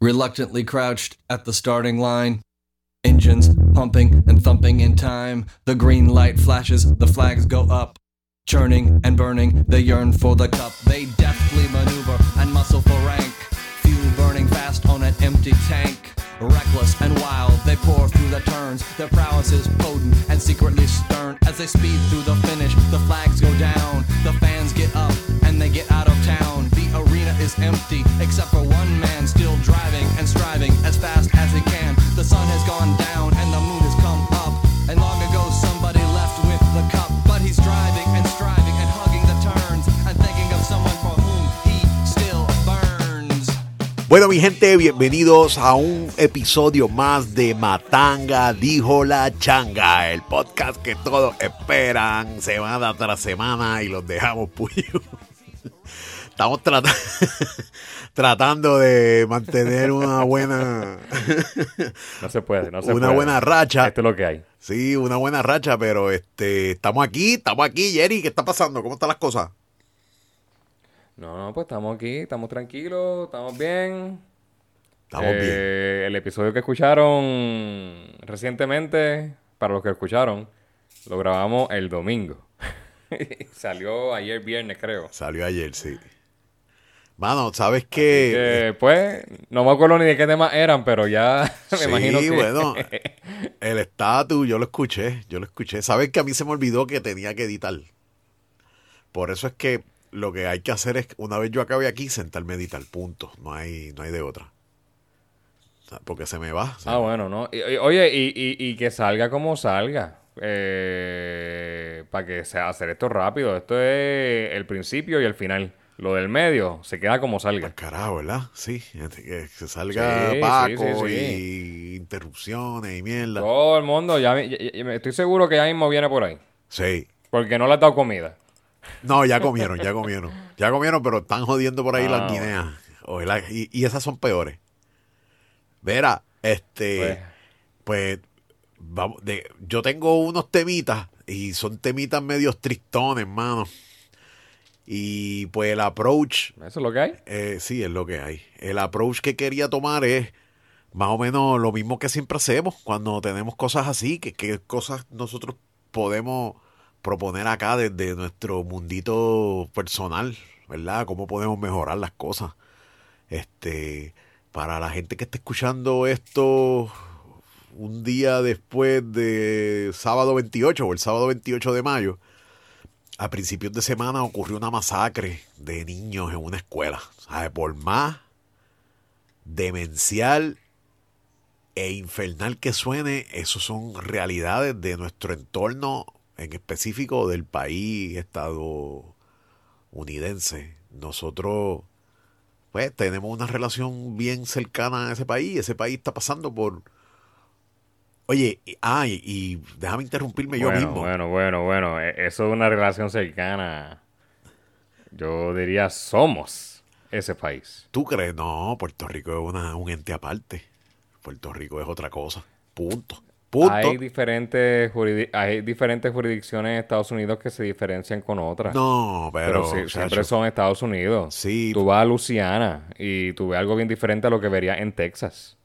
reluctantly crouched at the starting line. Engines pumping and thumping in time. The green light flashes, the flags go up. Churning and burning, they yearn for the cup. They deftly maneuver and muscle for rank. Fuel burning fast on an empty tank. Reckless and wild, they pour through the turns. Their prowess is potent and secretly stern. As they speed through the finish, the flags go down. The fans get up and they get out of town. The arena is empty, except for one man driving and striving as fast as he can. The sun has gone down and the moon has come up. And long ago somebody left with the cup. But he's driving and striving and hugging the turns and thinking of someone for whom he still burns. Bueno, mi gente, bienvenidos a un episodio más de Matanga dijo la changa, el podcast que todos esperan semana tras semana y los dejamos puyo. Estamos trata- tratando de mantener una buena No se puede, no se una puede. buena racha. Esto es lo que hay. Sí, una buena racha, pero este estamos aquí, estamos aquí, Jerry, ¿qué está pasando? ¿Cómo están las cosas? No, no, pues estamos aquí, estamos tranquilos, estamos bien. Estamos bien. Eh, El episodio que escucharon recientemente, para los que escucharon, lo grabamos el domingo. Salió ayer viernes, creo. Salió ayer, sí. Mano, ¿sabes qué? Que, pues, no me acuerdo ni de qué temas eran, pero ya me sí, imagino que... bueno, el estatus, yo lo escuché, yo lo escuché. ¿Sabes que a mí se me olvidó que tenía que editar? Por eso es que lo que hay que hacer es, una vez yo acabe aquí, sentarme a editar, punto. No hay, no hay de otra. Porque se me va. se Ah, me- bueno, ¿no? Y- oye, y, y- y que salga como salga. Eh, para que sea hacer esto rápido. Esto es el principio y el final. Lo del medio se queda como salga. Carajo, ¿verdad? Sí, este, que se salga Sí, Paco sí, sí, y interrupciones y mierda. Todo el mundo, ya, ya- estoy seguro que ya mismo viene por ahí. Sí. Porque no le has dado comida. No, ya comieron, ya comieron. Ya comieron, pero están jodiendo por ahí Ah, las guineas. O la- y, y esas son peores. Vera, este, pues, vamos, de, yo tengo unos temitas y son temitas medio tristones, hermano. Y pues el approach, Eso es lo que hay. eh, sí, es lo que hay. El approach que quería tomar es más o menos lo mismo que siempre hacemos cuando tenemos cosas así, que, que cosas nosotros podemos proponer acá desde nuestro mundito personal, ¿verdad? Cómo podemos mejorar las cosas. Este, para la gente que está escuchando esto un día después de sábado 28 o el sábado 28 de mayo, a principios de semana ocurrió una masacre de niños en una escuela. ¿Sabe? Por más demencial e infernal que suene, eso son realidades de nuestro entorno, en específico del país estadounidense. Nosotros, pues, tenemos una relación bien cercana a ese país. Ese país está pasando por... Oye, y- ay, y déjame interrumpirme yo mismo. bueno, bueno, bueno. E- Eso es una relación cercana. Yo diría somos ese país. ¿Tú crees? No, Puerto Rico es una, un ente aparte. Puerto Rico es otra cosa. Punto. Punto. Hay diferentes, hay diferentes jurisdicciones en Estados Unidos que se diferencian con otras. No, pero, Pero, siempre son Estados Unidos. Sí. Tú vas a Luisiana y tú ves algo bien diferente a lo que verías en Texas.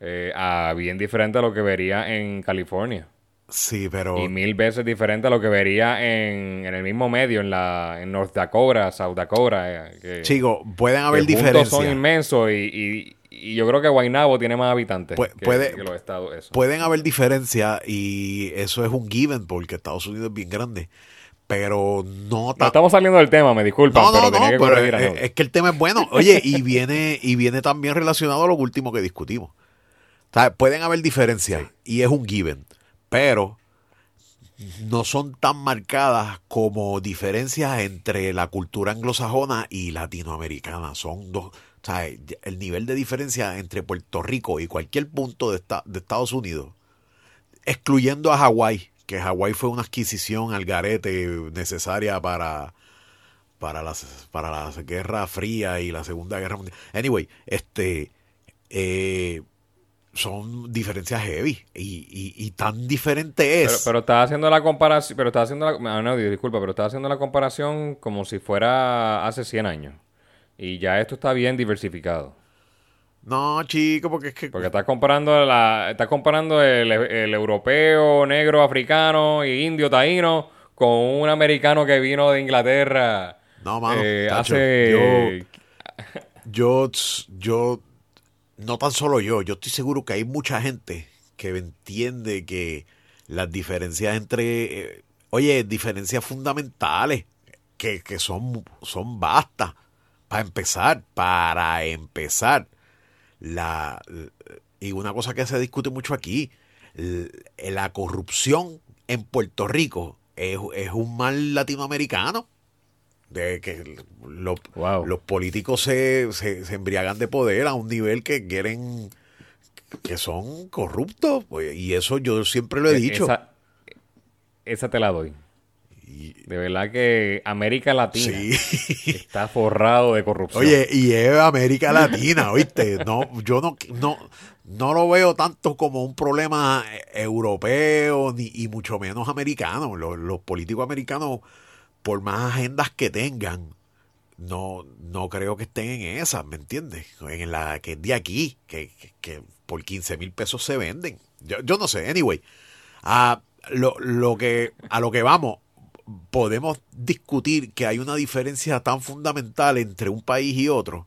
Eh, a bien diferente a lo que vería en California. Sí, pero Y mil veces diferente a lo que vería en, en el mismo medio, en la en North Dakota, South Dakota. eh, que, chicos, pueden haber juntos son diferencias. inmensos y, y- y yo creo que Guaynabo tiene más habitantes Pu- que, puede- que los estados. Eso. Pueden haber diferencias y eso es un given porque Estados Unidos es bien grande. Pero no No ta- estamos saliendo del tema, me disculpan, No, no, pero tenía que pero corregir a es, es que el tema es bueno. Oye, y viene, y viene también relacionado a lo último que discutimos. Sea, pueden haber diferencias y es un given, pero no son tan marcadas como diferencias entre la cultura anglosajona y latinoamericana. Son dos, o sea, el nivel de diferencia entre Puerto Rico y cualquier punto de, esta- de Estados Unidos, excluyendo a Hawái, que Hawái fue una adquisición al garete necesaria para para la, para la Guerra Fría y la Segunda Guerra Mundial. Anyway, este eh, son diferencias heavy y, y, y tan diferente es. Pero, pero estás haciendo la comparación, pero estás haciendo la, ah, no, disculpa, pero estás haciendo la comparación como si fuera hace 100 años. Y ya esto está bien diversificado. No, chico, porque es que. Porque estás comparando, la, estás comparando el, el europeo, negro, africano y indio, taíno con un americano que vino de Inglaterra. No, mano. eh, tacho, hace. Yo, yo, no tan solo yo, yo estoy seguro que hay mucha gente que entiende que las diferencias entre, eh, oye, diferencias fundamentales, que, que son, son. Para empezar, para empezar, la, y una cosa que se discute mucho aquí, la corrupción en Puerto Rico es, es un mal latinoamericano. De que lo- Wow. los políticos se, se, se embriagan de poder a un nivel que quieren que son corruptos pues, y eso yo siempre lo he dicho Esa, esa te la doy. De verdad que América Latina sí está forrado de corrupción. oye y es América Latina oíste no yo no no no lo veo tanto como un problema eh, europeo ni y mucho menos americano los, los políticos americanos por más agendas que tengan no, no creo que estén en esas, ¿me entiendes? En la que es de aquí, que, que- por 15 mil pesos se venden. Yo, yo no sé, anyway. A lo, lo que, a lo que vamos, podemos discutir que hay una diferencia tan fundamental entre un país y otro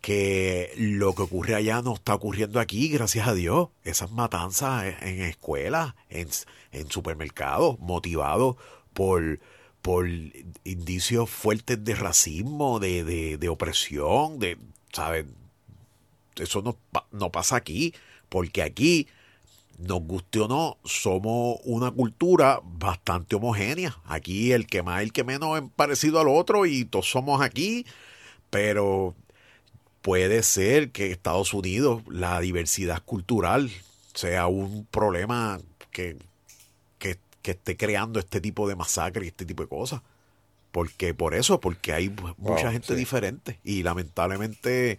que lo que ocurre allá no está ocurriendo aquí, gracias a Dios. Esas matanzas en, en escuelas, en, en supermercados, motivados por, por indicios fuertes de racismo, de, de, de opresión, de, ¿sabes? Eso no, no pasa aquí, porque aquí, nos guste o no, somos una cultura bastante homogénea. Aquí el que más, el que menos es parecido al otro y todos somos aquí, pero puede ser que Estados Unidos, la diversidad cultural, sea un problema que, que, esté creando este tipo de masacre y este tipo de cosas. Porque por eso, porque hay mu- mucha Wow, gente sí. diferente. Y lamentablemente,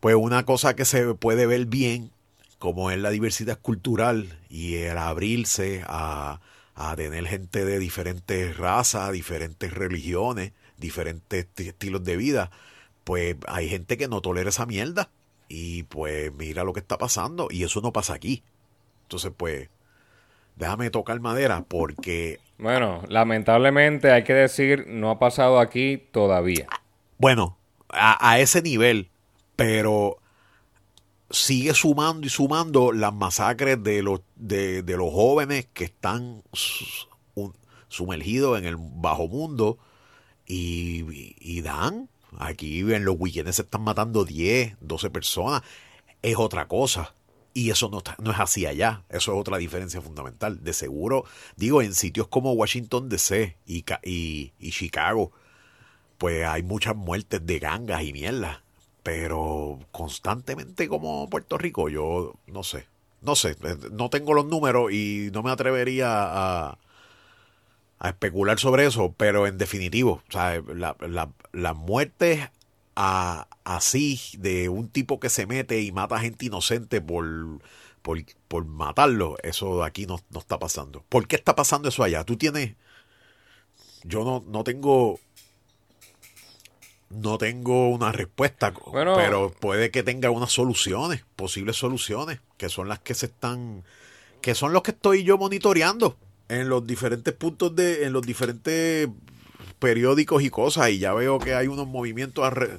pues una cosa que se puede ver bien, como es la diversidad cultural y el abrirse a, a tener gente de diferentes razas, diferentes religiones, diferentes esti- estilos de vida, pues hay gente que no tolera esa mierda. Y pues mira lo que está pasando. Y eso no pasa aquí. Entonces, pues, déjame tocar madera porque, Bueno, lamentablemente hay que decir, no ha pasado aquí todavía. bueno, a, a ese nivel, pero sigue sumando y sumando las masacres de los, de, de los jóvenes que están sumergidos en el bajo mundo y, y- y dan. Aquí en los weekends se están matando 10, 12 personas. Es otra cosa. Y eso no, no es así allá. Eso es otra diferencia fundamental. De seguro, digo, en sitios como Washington DC y, Ca- y, y Chicago, pues hay muchas muertes de gangas y mierda. Pero constantemente como Puerto Rico, yo no sé. No sé, eh, no tengo los números y no me atrevería a, especular sobre eso, pero en definitivo, la, la, las muertes a- así de un tipo que se mete y mata gente inocente por, por, por matarlo, eso de aquí no, no está pasando. ¿Por qué está pasando eso allá? Tú tienes... Yo no, no tengo... No tengo una respuesta, Bueno. pero puede que tenga unas soluciones, posibles soluciones, que son las que se están, que son los que estoy yo monitoreando en los diferentes puntos de, en los diferentes periódicos y cosas, y ya veo que hay unos movimientos alre-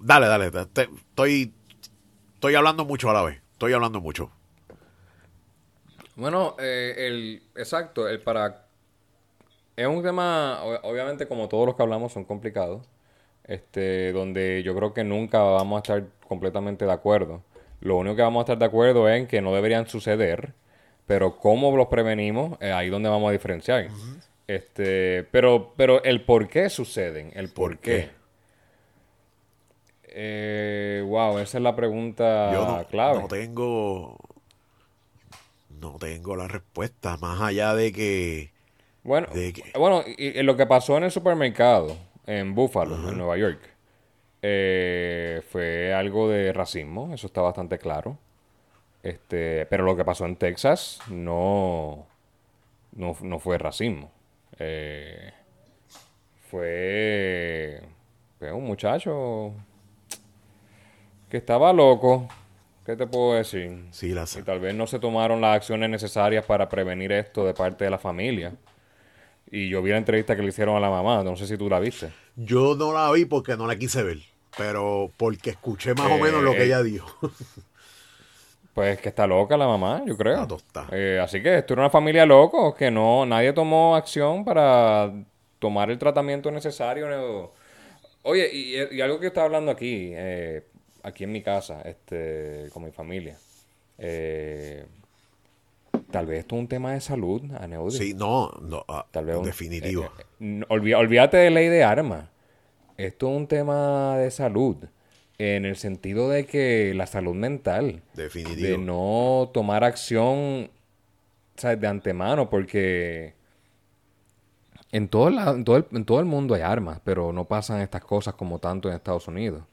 Dale, dale, te- estoy, estoy hablando mucho a la vez, estoy hablando mucho. Bueno, eh, el exacto, el para es un tema, obviamente como todos los que hablamos son complicados, este, donde yo creo que nunca vamos a estar completamente de acuerdo. Lo único que vamos a estar de acuerdo es en que no deberían suceder, pero cómo los prevenimos, eh, ahí donde vamos a diferenciar. Este, pero, pero el por qué suceden, el por, ¿Por qué. qué? Eh, wow, esa es la pregunta Yo no, clave. no tengo, no tengo la respuesta, más allá de que, Bueno, de que- bueno y, y lo que pasó en el supermercado en Buffalo, en Nueva York, eh, fue algo de racismo, eso está bastante claro. Este, pero lo que pasó en Texas no, no, no fue racismo. Eh, fue, fue un muchacho que estaba loco. ¿Qué te puedo decir? Sí, la sé. Y tal vez no se tomaron las acciones necesarias para prevenir esto de parte de la familia. Y yo vi la entrevista que le hicieron a la mamá, no sé si tú la viste. Yo no la vi porque no la quise ver, pero porque escuché más o menos lo que eh. ella dijo. Pues que está loca la mamá, yo creo. Eh, así que esto era una familia loco, que no, nadie tomó acción para tomar el tratamiento necesario. Oye, y, y algo que estaba hablando aquí, eh, aquí en mi casa, este, con mi familia. eh, tal vez esto es un tema de salud, Aneudi. Sí, no, no, ah, Tal vez un- definitivo. eh, olvídate de ley de armas. Esto es un tema de salud. En el sentido de que la salud mental. Definitivo. De no tomar acción ¿sabes? de antemano. Porque en todo, la- en, todo el, en todo el mundo hay armas. Pero no pasan estas cosas como tanto en Estados Unidos.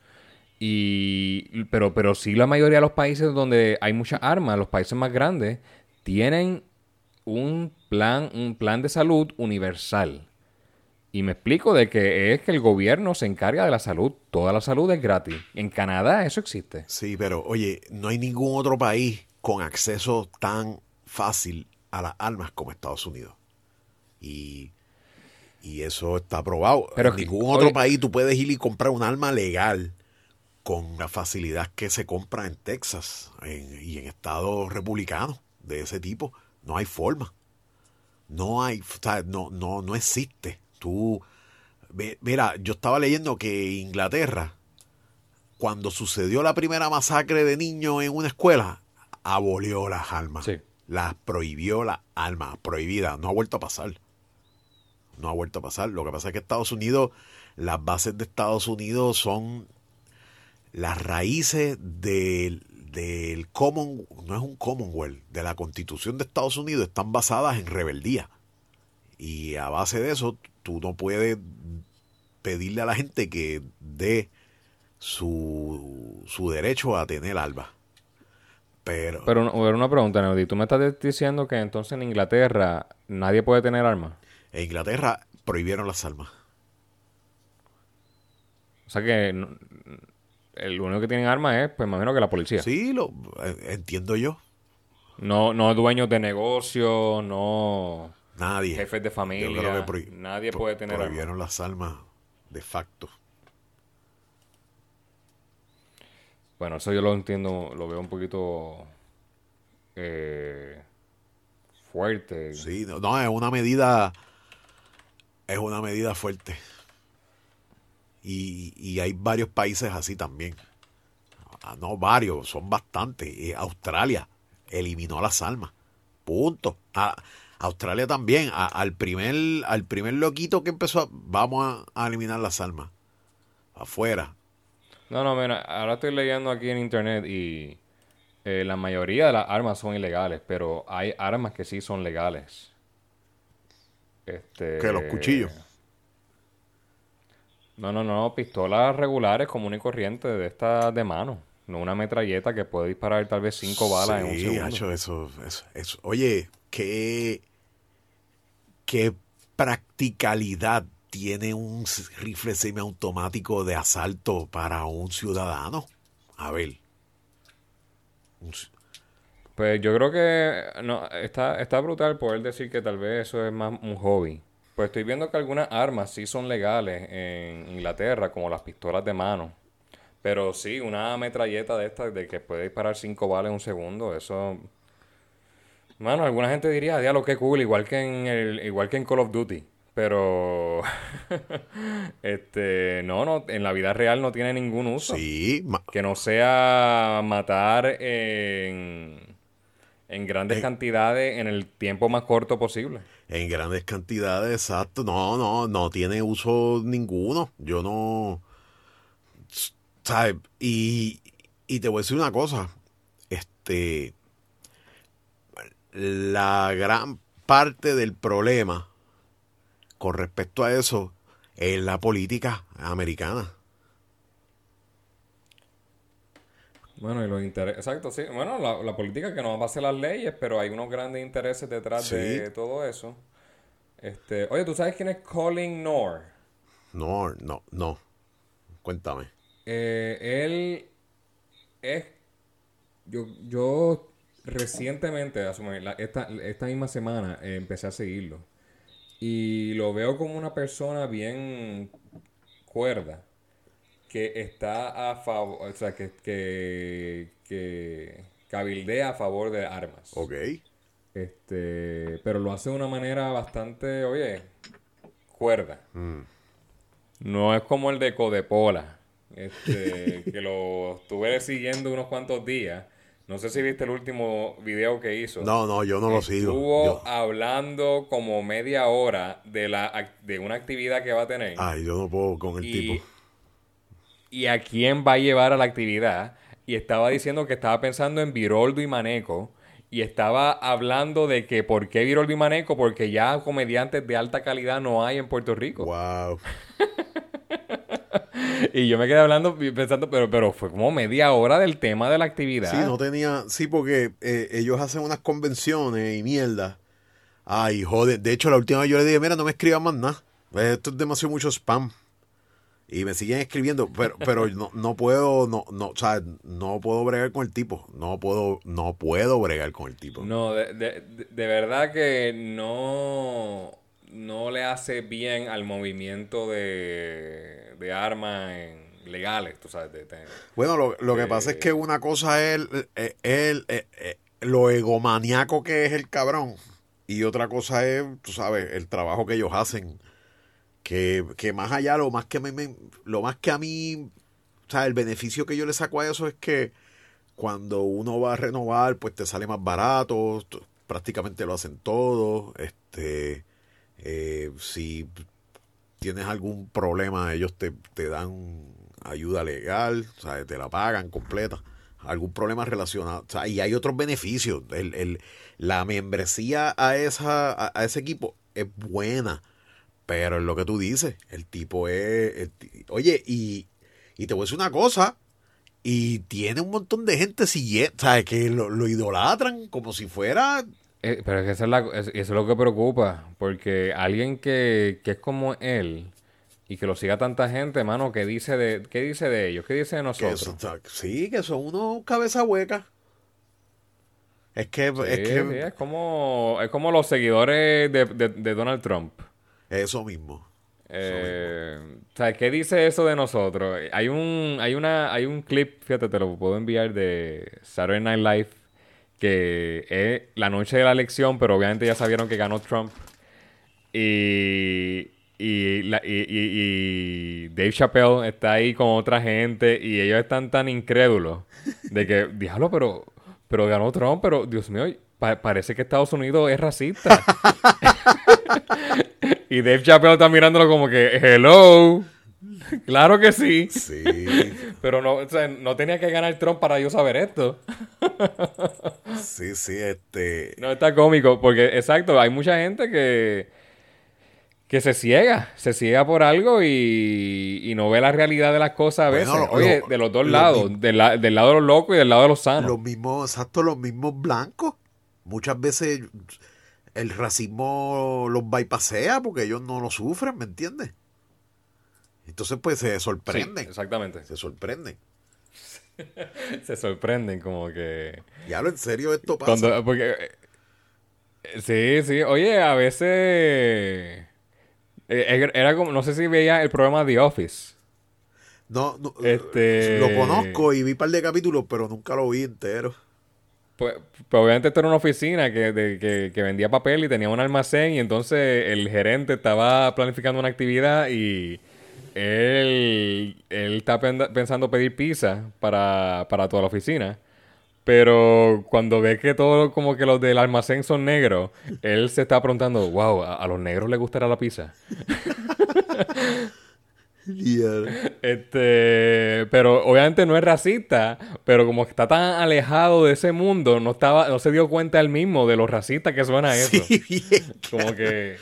Y, pero, pero sí la mayoría de los países donde hay muchas armas, los países más grandes, tienen un plan, un plan de salud universal. Y me explico de que es que el gobierno se encarga de la salud. Toda la salud es gratis. En Canadá eso existe. Sí, pero oye, no hay ningún otro país con acceso tan fácil a las armas como Estados Unidos. Y, y eso está probado. Pero en que- ningún otro oye- país tú puedes ir y comprar un arma legal con la facilidad que se compra en Texas en- y en estados republicanos de ese tipo. No hay forma. No hay, o sea, no, no, no existe. Tú, mira, yo estaba leyendo que Inglaterra, cuando sucedió la primera masacre de niños en una escuela, abolió las armas. Sí. Las prohibió las armas, prohibidas. No ha vuelto a pasar. No ha vuelto a pasar. Lo que pasa es que Estados Unidos, las bases de Estados Unidos son las raíces del, del common, no es un Commonwealth, de la constitución de Estados Unidos están basadas en rebeldía. Y a base de eso, tú no puedes pedirle a la gente que dé su, su derecho a tener alba. Pero, Pero, una- pero una pregunta, Neudi. ¿Tú me estás diciendo que entonces en Inglaterra nadie puede tener armas? en Inglaterra prohibieron las armas. O sea que no- el único que tienen armas es, pues, imagino que la policía. Sí, lo eh, entiendo yo. No, no dueños de negocios, no Nadie. jefes de familia. nadie puede tener armas. prohibieron las armas de facto. Bueno, eso yo lo entiendo, lo veo un poquito eh, fuerte. Sí, no, no, es una medida, es una medida fuerte. Y, y hay varios países así también. Ah, No varios, son bastantes. Eh, Australia eliminó las armas. Punto. Ah, Australia también. A- al, primer, al primer loquito que empezó, a- vamos a, a eliminar las armas. Afuera. No, no, mira, ahora estoy leyendo aquí en internet y eh, la mayoría de las armas son ilegales, pero hay armas que sí son legales. Este, Que los cuchillos. No, no, no, pistolas regulares común y corriente de estas de mano. No una metralleta que puede disparar tal vez cinco balas en un Sí, segundo. hacho, eso, eso, eso. Oye, qué, qué practicalidad tiene un rifle semiautomático de asalto para un ciudadano. A ver. Pues yo creo que no, está, está brutal poder decir que tal vez eso es más un hobby. Pues estoy viendo que algunas armas sí son legales en Inglaterra, como las pistolas de mano. Pero sí, una metralleta de estas de que puede disparar cinco balas en un segundo, eso... Mano, alguna gente diría, diablo, qué cool, igual que en el, igual que en Call of Duty. Pero... este, no, no, en la vida real no tiene ningún uso. Sí, Que no sea matar en, en grandes En- cantidades en el tiempo más corto posible. en grandes cantidades, exacto. No, no, no tiene uso ninguno. Yo no. ¿Sabes? Y, y te voy a decir una cosa. Este. La gran parte del problema con respecto a eso es la política americana. Bueno, y los intereses. Exacto, sí. Bueno, la, la política que no va a hacer las leyes, pero hay unos grandes intereses detrás Sí. de todo eso. Este, oye, ¿tú sabes quién es Colin Noor? No, no, no. Cuéntame. Eh, él es. Yo, yo recientemente, esta, esta misma semana, eh, empecé a seguirlo. Y lo veo como una persona bien cuerda. Que está a favor. O sea, que, que, que cabildea a favor de armas. Ok. Este, pero lo hace de una manera bastante, oye, cuerda. No es como el de Codepola, este, que lo estuve siguiendo unos cuantos días. No sé si viste el último video que hizo. No, no, yo no lo sigo. Estuvo hablando como media hora de la de una actividad que va a tener ay, yo no puedo con el y, tipo. y a quién va a llevar a la actividad. Y estaba diciendo que estaba pensando en Viroldo y Maneco. Y estaba hablando de que por qué Viroldo y Maneco, porque ya comediantes de alta calidad no hay en Puerto Rico. Wow. Y yo me quedé hablando pensando, pero, pero fue como media hora del tema de la actividad. Sí, no tenía. Sí, porque eh, ellos hacen unas convenciones y mierda. Ay, joder. De hecho, la última vez yo le dije, mira, no me escriban más nada. Esto es demasiado mucho spam. Y me siguen escribiendo, pero, pero no, no puedo, no, no, o sea, no puedo bregar con el tipo. No puedo, no puedo bregar con el tipo. No, de- de- de verdad que no, no le hace bien al movimiento de, de armas legales, tú sabes. de- de- Bueno, lo, lo que pasa es que una cosa es el, eh, el- eh, eh, lo egomaniaco que es el cabrón y otra cosa es, tú sabes, el trabajo que ellos hacen. Que, que más allá, lo más que a mí, me- lo más que a mí, o sea, el beneficio que yo le saco a eso es que cuando uno va a renovar, pues te sale más barato, prácticamente lo hacen todo. Este, eh, si tienes algún problema, ellos te, te dan ayuda legal, sea, te la pagan completa. Algún problema relacionado. Sea, y hay otros beneficios. El, el- la membresía a, esa, a, ese equipo es buena. Pero es lo que tú dices. El tipo es. oye, y, y te voy a decir una cosa. Y tiene un montón de gente siguiendo, ¿sabes? Que lo, lo idolatran como si fuera. Eh, pero es que esa es la- es- eso es lo que preocupa, porque alguien que, que es como él y que lo siga tanta gente, mano, ¿qué dice de, qué dice de ellos? ¿Qué dice de Que nosotros? eso- sí, que son unos cabeza hueca. Es que, Sí, es que sí, es como, es como los seguidores de, de- de Donald Trump. eso mismo. Eh, o sea, ¿qué dice eso de nosotros? Hay un, hay una, hay un clip, fíjate, te lo puedo enviar de Saturday Night Live, que es la noche de la elección, pero obviamente ya sabieron que ganó Trump. Y, y, la- y- y- Dave Chappelle está ahí con otra gente y ellos están tan incrédulos de que, diablo, pero, pero ganó Trump, pero Dios mío, pa- parece que Estados Unidos es racista. y Dave Chappelle está mirándolo como que, hello, claro que sí. Sí. Pero no, o sea, no tenía que ganar Trump para yo saber esto. sí, sí, este. No, está cómico, porque exacto, hay mucha gente que, que se ciega, se ciega por algo y, y no ve la realidad de las cosas a veces. Bueno, lo- Oye, lo- de los dos lo lados, del, la- del lado de los locos y del lado de los sanos. Los mismos, exacto, los mismos blancos. Muchas veces el racismo los bypasea porque ellos no lo sufren, ¿me entiendes? Entonces, pues se Sí, sorprenden. exactamente. se sorprenden. Se sorprenden como que... Ya lo en serio esto pasa. Cuando, porque, eh, sí, sí. Oye, a veces... eh, era era como... No sé si veía el programa The Office. No, no, Este- lo conozco y vi un par de capítulos, pero nunca lo vi entero. Pues, pues obviamente esto era una oficina que, de- que, que vendía papel y tenía un almacén y entonces el gerente estaba planificando una actividad y él, él está pen- pensando pedir pizza para, para toda la oficina. Pero cuando ve que todo como que los del almacén son negros, él se está preguntando, wow, ¿a, a los negros les gustará la pizza? Este, pero obviamente no es racista, pero como está tan alejado de ese mundo, no estaba, no se dio cuenta él mismo de lo racista que suena eso. Sí, bien. Como que,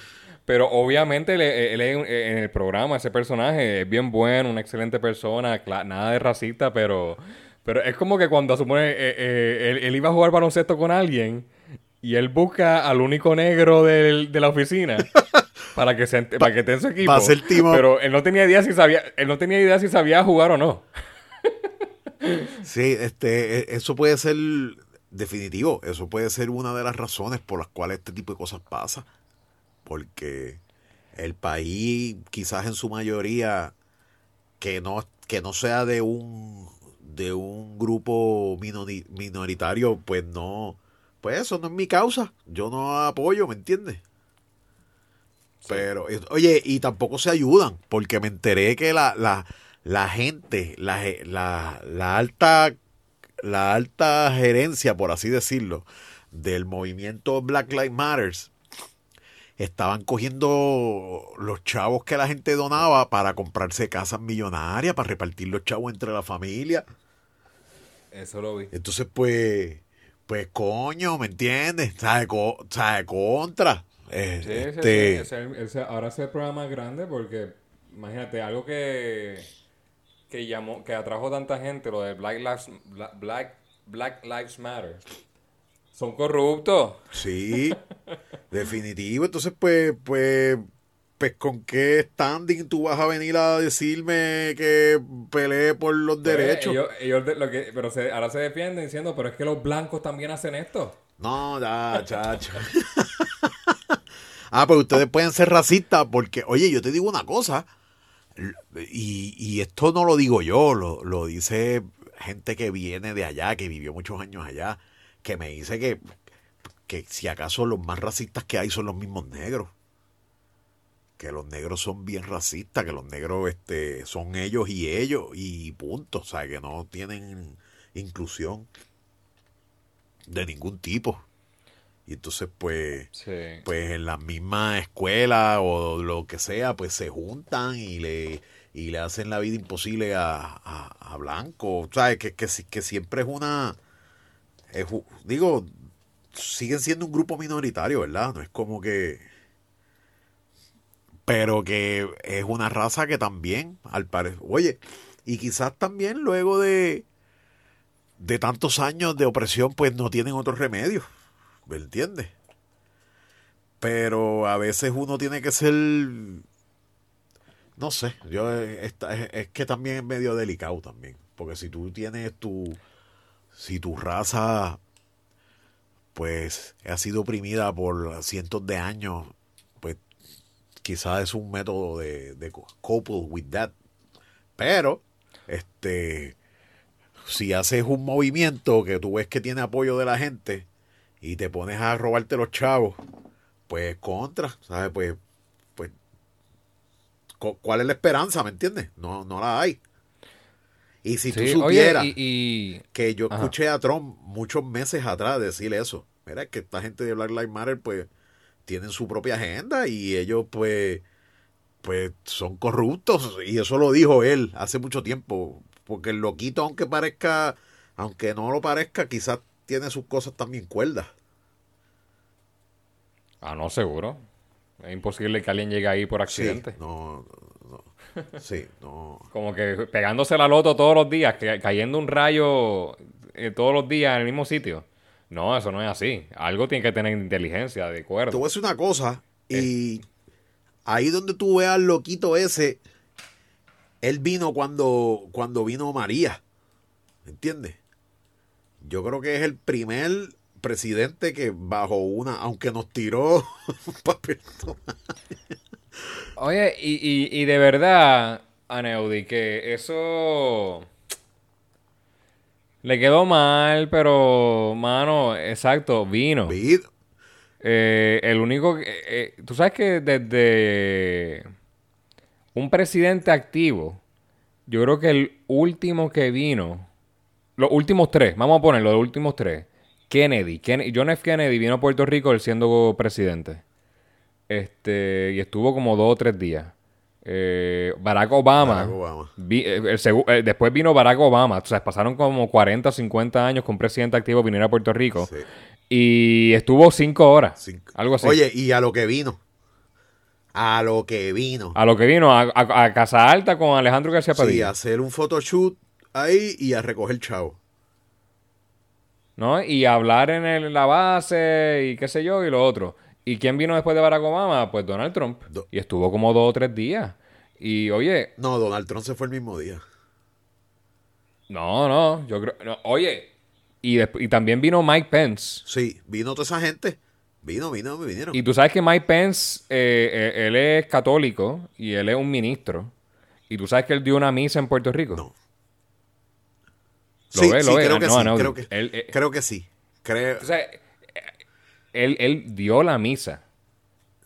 pero obviamente él, él es un- en el programa ese personaje es bien bueno, una excelente persona, nada de racista, pero, pero es como que cuando supone eh, eh, él, él iba a jugar baloncesto con alguien y él busca al único negro del- de la oficina. Para que, se, para que esté en su equipo. Pero él no tenía idea si sabía, él no tenía idea si sabía jugar o no. Sí, este, e- eso puede ser definitivo, eso puede ser una de las razones por las cuales este tipo de cosas pasa. Porque el país, quizás en su mayoría, que no, que no sea de un de un grupo minori- minoritario, pues no, pues eso no es mi causa. Yo no apoyo, ¿me entiendes? Pero, eh, oye, y tampoco se ayudan, porque me enteré que la, la, la gente, la, la, la alta, la alta gerencia, por así decirlo, del movimiento Black Lives Matters, estaban cogiendo los chavos que la gente donaba para comprarse casas millonarias, para repartir los chavos entre la familia. Eso lo vi. Entonces, pues, pues coño, ¿me entiendes? ¿Sabe? Co- sabe, Contra. Eh, Sí, sí, este, sí, ese- ese- ahora ese programa más grande porque, imagínate, algo que, que llamó, que atrajo tanta gente, lo de Black Lives, Bla- Black, Black Lives Matter. Son corruptos. Sí, definitivo. Entonces, pues, pues, pues, ¿con qué standing tú vas a venir a decirme que pelee por los derechos? Pues, ellos- ellos de- lo que, pero se- ahora se defienden diciendo, pero es que los blancos también hacen esto. No, ya, chacho. ah, pues ustedes pueden ser racistas porque, oye, yo te digo una cosa, y, y esto no lo digo yo, lo, lo dice gente que viene de allá, que vivió muchos años allá, que me dice que, que si acaso los más racistas que hay son los mismos negros. Que los negros son bien racistas, que los negros este, son ellos y ellos, y punto. O sea, que no tienen inclusión de ningún tipo. Y entonces, pues, Sí. pues en la misma escuela o lo que sea, pues se juntan y le, y le hacen la vida imposible a, a, a Blanco. ¿Sabes? Que, que siempre es una... digo, siguen siendo un grupo minoritario, ¿verdad? No es como que... Pero que es una raza que también, al parecer... Oye, y quizás también luego de, de tantos años de opresión, pues no tienen otro remedio. ¿Me entiendes? Pero a veces uno tiene que ser. No sé, yo eh, es, es que también es medio delicado también. Porque si tú tienes tu. Si tu raza. Pues ha sido oprimida por cientos de años. Pues quizás es un método de, de co- couple with that. Pero, este. Si haces un movimiento que tú ves que tiene apoyo de la gente y te pones a robarte los chavos, pues contra, ¿sabes? Pues, pues, cu- ¿cuál es la esperanza? ¿Me entiendes? No, no la hay. Y si Sí, tú oye, supieras y, y- que yo Ajá. escuché a Trump muchos meses atrás decir eso, mira, es que esta gente de Black Lives Matter, pues, tienen su propia agenda y ellos, pues, pues, son corruptos. Y eso lo dijo él hace mucho tiempo. Porque el loquito, aunque parezca, aunque no lo parezca, quizás tiene sus cosas también cuerdas. Ah, no, seguro. Es imposible que alguien llegue ahí por Sí, accidente. no, no. Sí, no. Como que pegándose la loto todos los días, cayendo un rayo eh, todos los días en el mismo sitio. No, eso no es así. Algo tiene que tener inteligencia, de Te acuerdo. voy a decir una cosa, y ahí donde tú veas al loquito ese, él vino cuando, cuando vino María. ¿Entiendes? Yo creo que es el primer presidente que bajo una, aunque nos tiró un papel. Oye, y, y, y de verdad, Aneudi, que eso le quedó mal, pero, mano, exacto, vino. Vid- Eh, el único que... eh, Tú sabes que desde un presidente activo, yo creo que el último que vino, los últimos tres, vamos a ponerlo, los últimos tres, Kennedy, Ken- John F. Kennedy vino a Puerto Rico él siendo presidente. Este, y estuvo como dos o tres días. Eh, Barack Obama. Barack Obama. vi- eh, el eh, después vino Barack Obama. O sea, pasaron como 40 o 50 años con un presidente activo viniera a Puerto Rico. Sí. Y estuvo cinco horas. Cinco- Algo así. Oye, y a lo que vino. A lo que vino. A lo que vino, a, a- a Casa Alta con Alejandro García Sí, Padilla. a hacer un photoshoot ahí y a recoger chavo. ¿No? Y hablar en el- la base y qué sé yo y lo otro. ¿Y quién vino después de Barack Obama? Pues Donald Trump. Do- y estuvo como dos o tres días. Y oye, No, Donald Trump se fue el mismo día. No, no, yo creo. no, oye, y, también vino Mike Pence. Sí, vino toda esa gente. Vino, vino, vinieron. Y tú sabes que Mike Pence, eh, eh, él es católico y él es un ministro. Y tú sabes que él dio una misa en Puerto Rico. No. Lo sí, ve, sí, lo ve. creo que No, sí, no, creo que, él- eh, creo que sí. Creo, O sea, él, él dio la misa.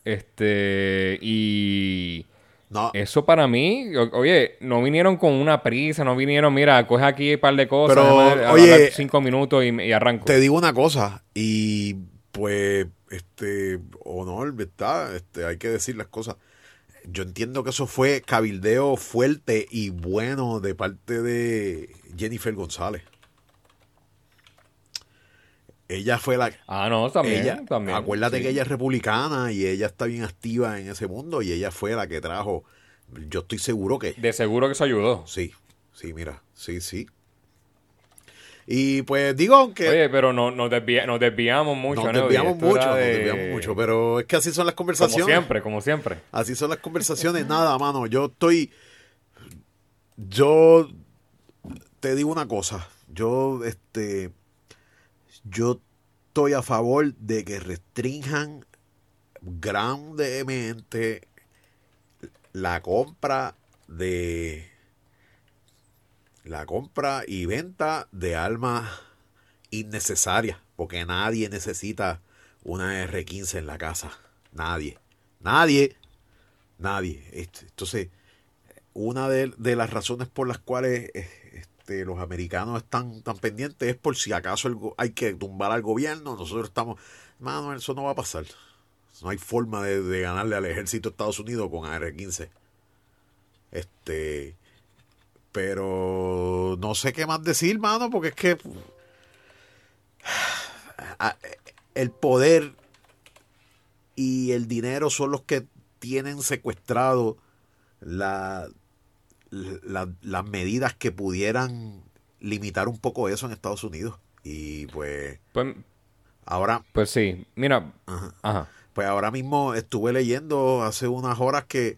Este, y no, eso para mí, o- oye, no vinieron con una prisa, no vinieron, mira, coge aquí un par de cosas, Pero, oye, cinco minutos y, y arranco. te digo una cosa, y pues, este, honor, ¿verdad? Este, hay que decir las cosas. Yo entiendo que eso fue cabildeo fuerte y bueno de parte de Jennifer González. Ella fue la, Ah, no, también, ella, también. acuérdate sí. que ella es republicana y ella está bien activa en ese mundo y ella fue la que trajo, yo estoy seguro que, De seguro que eso ayudó. sí, sí, mira, sí, sí. Y pues digo, aunque Oye, pero no, nos, desvia- nos desviamos mucho, nos desviamos mucho, nos de- desviamos mucho, pero es que así son las Como conversaciones. siempre, como siempre. Así son las conversaciones, nada, mano. Yo estoy. Yo te digo una cosa. Yo, este. Yo estoy a favor de que restrinjan grandemente la compra de. La compra y venta de armas innecesarias. Porque nadie necesita una R15 en la casa. Nadie. Nadie. Nadie. Este, Entonces, una de, de las razones por las cuales eh, este, los americanos están tan pendientes es por si acaso hay que tumbar al gobierno. Nosotros estamos, mano, eso no va a pasar. No hay forma de, de ganarle al ejército de Estados Unidos con AR-15. Este, pero no sé qué más decir, mano, porque es que el poder y el dinero son los que tienen secuestrado la, la- las medidas que pudieran limitar un poco eso en Estados Unidos. Y pues Pues, ahora, pues sí, mira, ajá, ajá. pues ahora mismo estuve leyendo hace unas horas que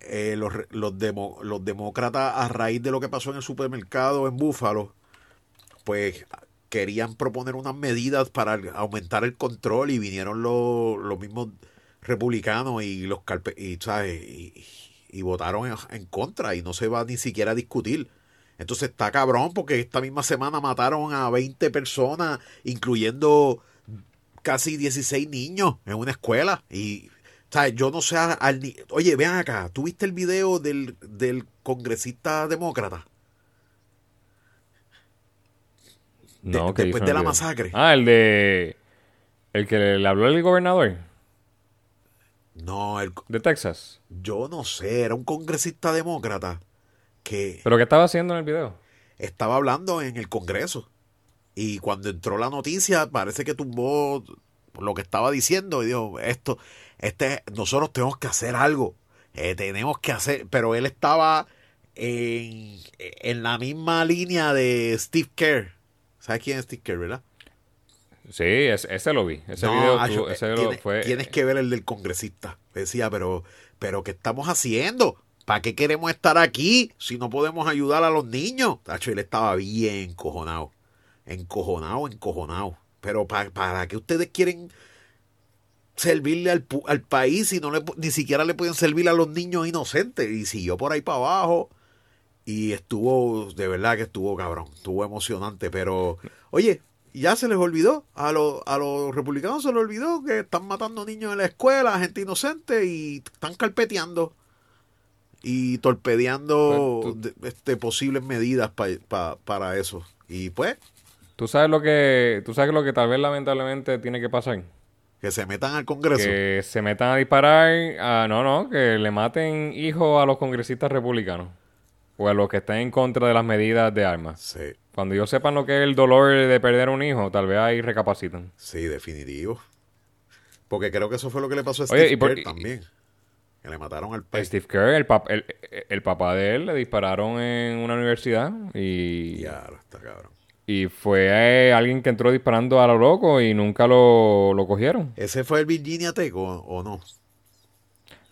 eh, los, los, demo- los demócratas, a raíz de lo que pasó en el supermercado en Búfalo, pues querían proponer unas medidas para aumentar el control y vinieron los, los mismos republicanos y los y, ¿sabes? y, y votaron en, en contra y no se va ni siquiera a discutir. Entonces está cabrón porque esta misma semana mataron a 20 personas, incluyendo casi 16 niños en una escuela. Y, ¿sabes? Yo no sé, al oye, vean acá, ¿tú viste el video del, del congresista demócrata? De- No, ¿qué después de la video? masacre. Ah, el de. El que le habló el gobernador No, el- de Texas. yo no sé, era un congresista demócrata que ¿Pero qué estaba haciendo en el video? estaba hablando en el Congreso. Y cuando entró la noticia, parece que tumbó lo que estaba diciendo y dijo, esto, este, nosotros tenemos que hacer algo. Eh, tenemos que hacer, pero él estaba en, en la misma línea de Steve Kerr. ¿Sabes quién es Steve Kerr, verdad? Sí, ese, ese lo vi. Ese No, video Acho, tuvo- eh, ese lo fue. tienes que ver el del congresista. Decía, pero, pero ¿qué estamos haciendo? ¿Para qué queremos estar aquí si no podemos ayudar a los niños? Tacho, él estaba bien encojonado. Encojonado, encojonado. Pero pa- ¿para qué ustedes quieren servirle al, al país si no le, ni siquiera le pueden servir a los niños inocentes? Y siguió por ahí para abajo. Y estuvo, de verdad que estuvo cabrón, estuvo emocionante, pero oye, ya se les olvidó, a, los a los republicanos se les olvidó que están matando niños en la escuela, gente inocente, y están carpeteando y torpedeando Pues, tú- este, posibles medidas pa- pa- para eso. Y pues, Tú sabes lo que. Tú sabes lo que tal vez lamentablemente tiene que pasar. que se metan al Congreso. Que se metan a disparar. A, no, no, que le maten hijos a los congresistas republicanos. O a los que estén en contra de las medidas de armas. Sí, Cuando ellos sepan lo que es el dolor de perder un hijo, tal vez ahí recapacitan. sí, definitivo. Porque creo que eso fue lo que le pasó a Oye, Steve y por- Kerr y- también. Que le mataron al país. Steve Kerr, el, pap- el, el papá de él, le dispararon en una universidad y, Ya, está cabrón. y fue eh, alguien que entró disparando a lo loco y nunca lo, lo cogieron. ¿Ese fue el Virginia Tech o, o no?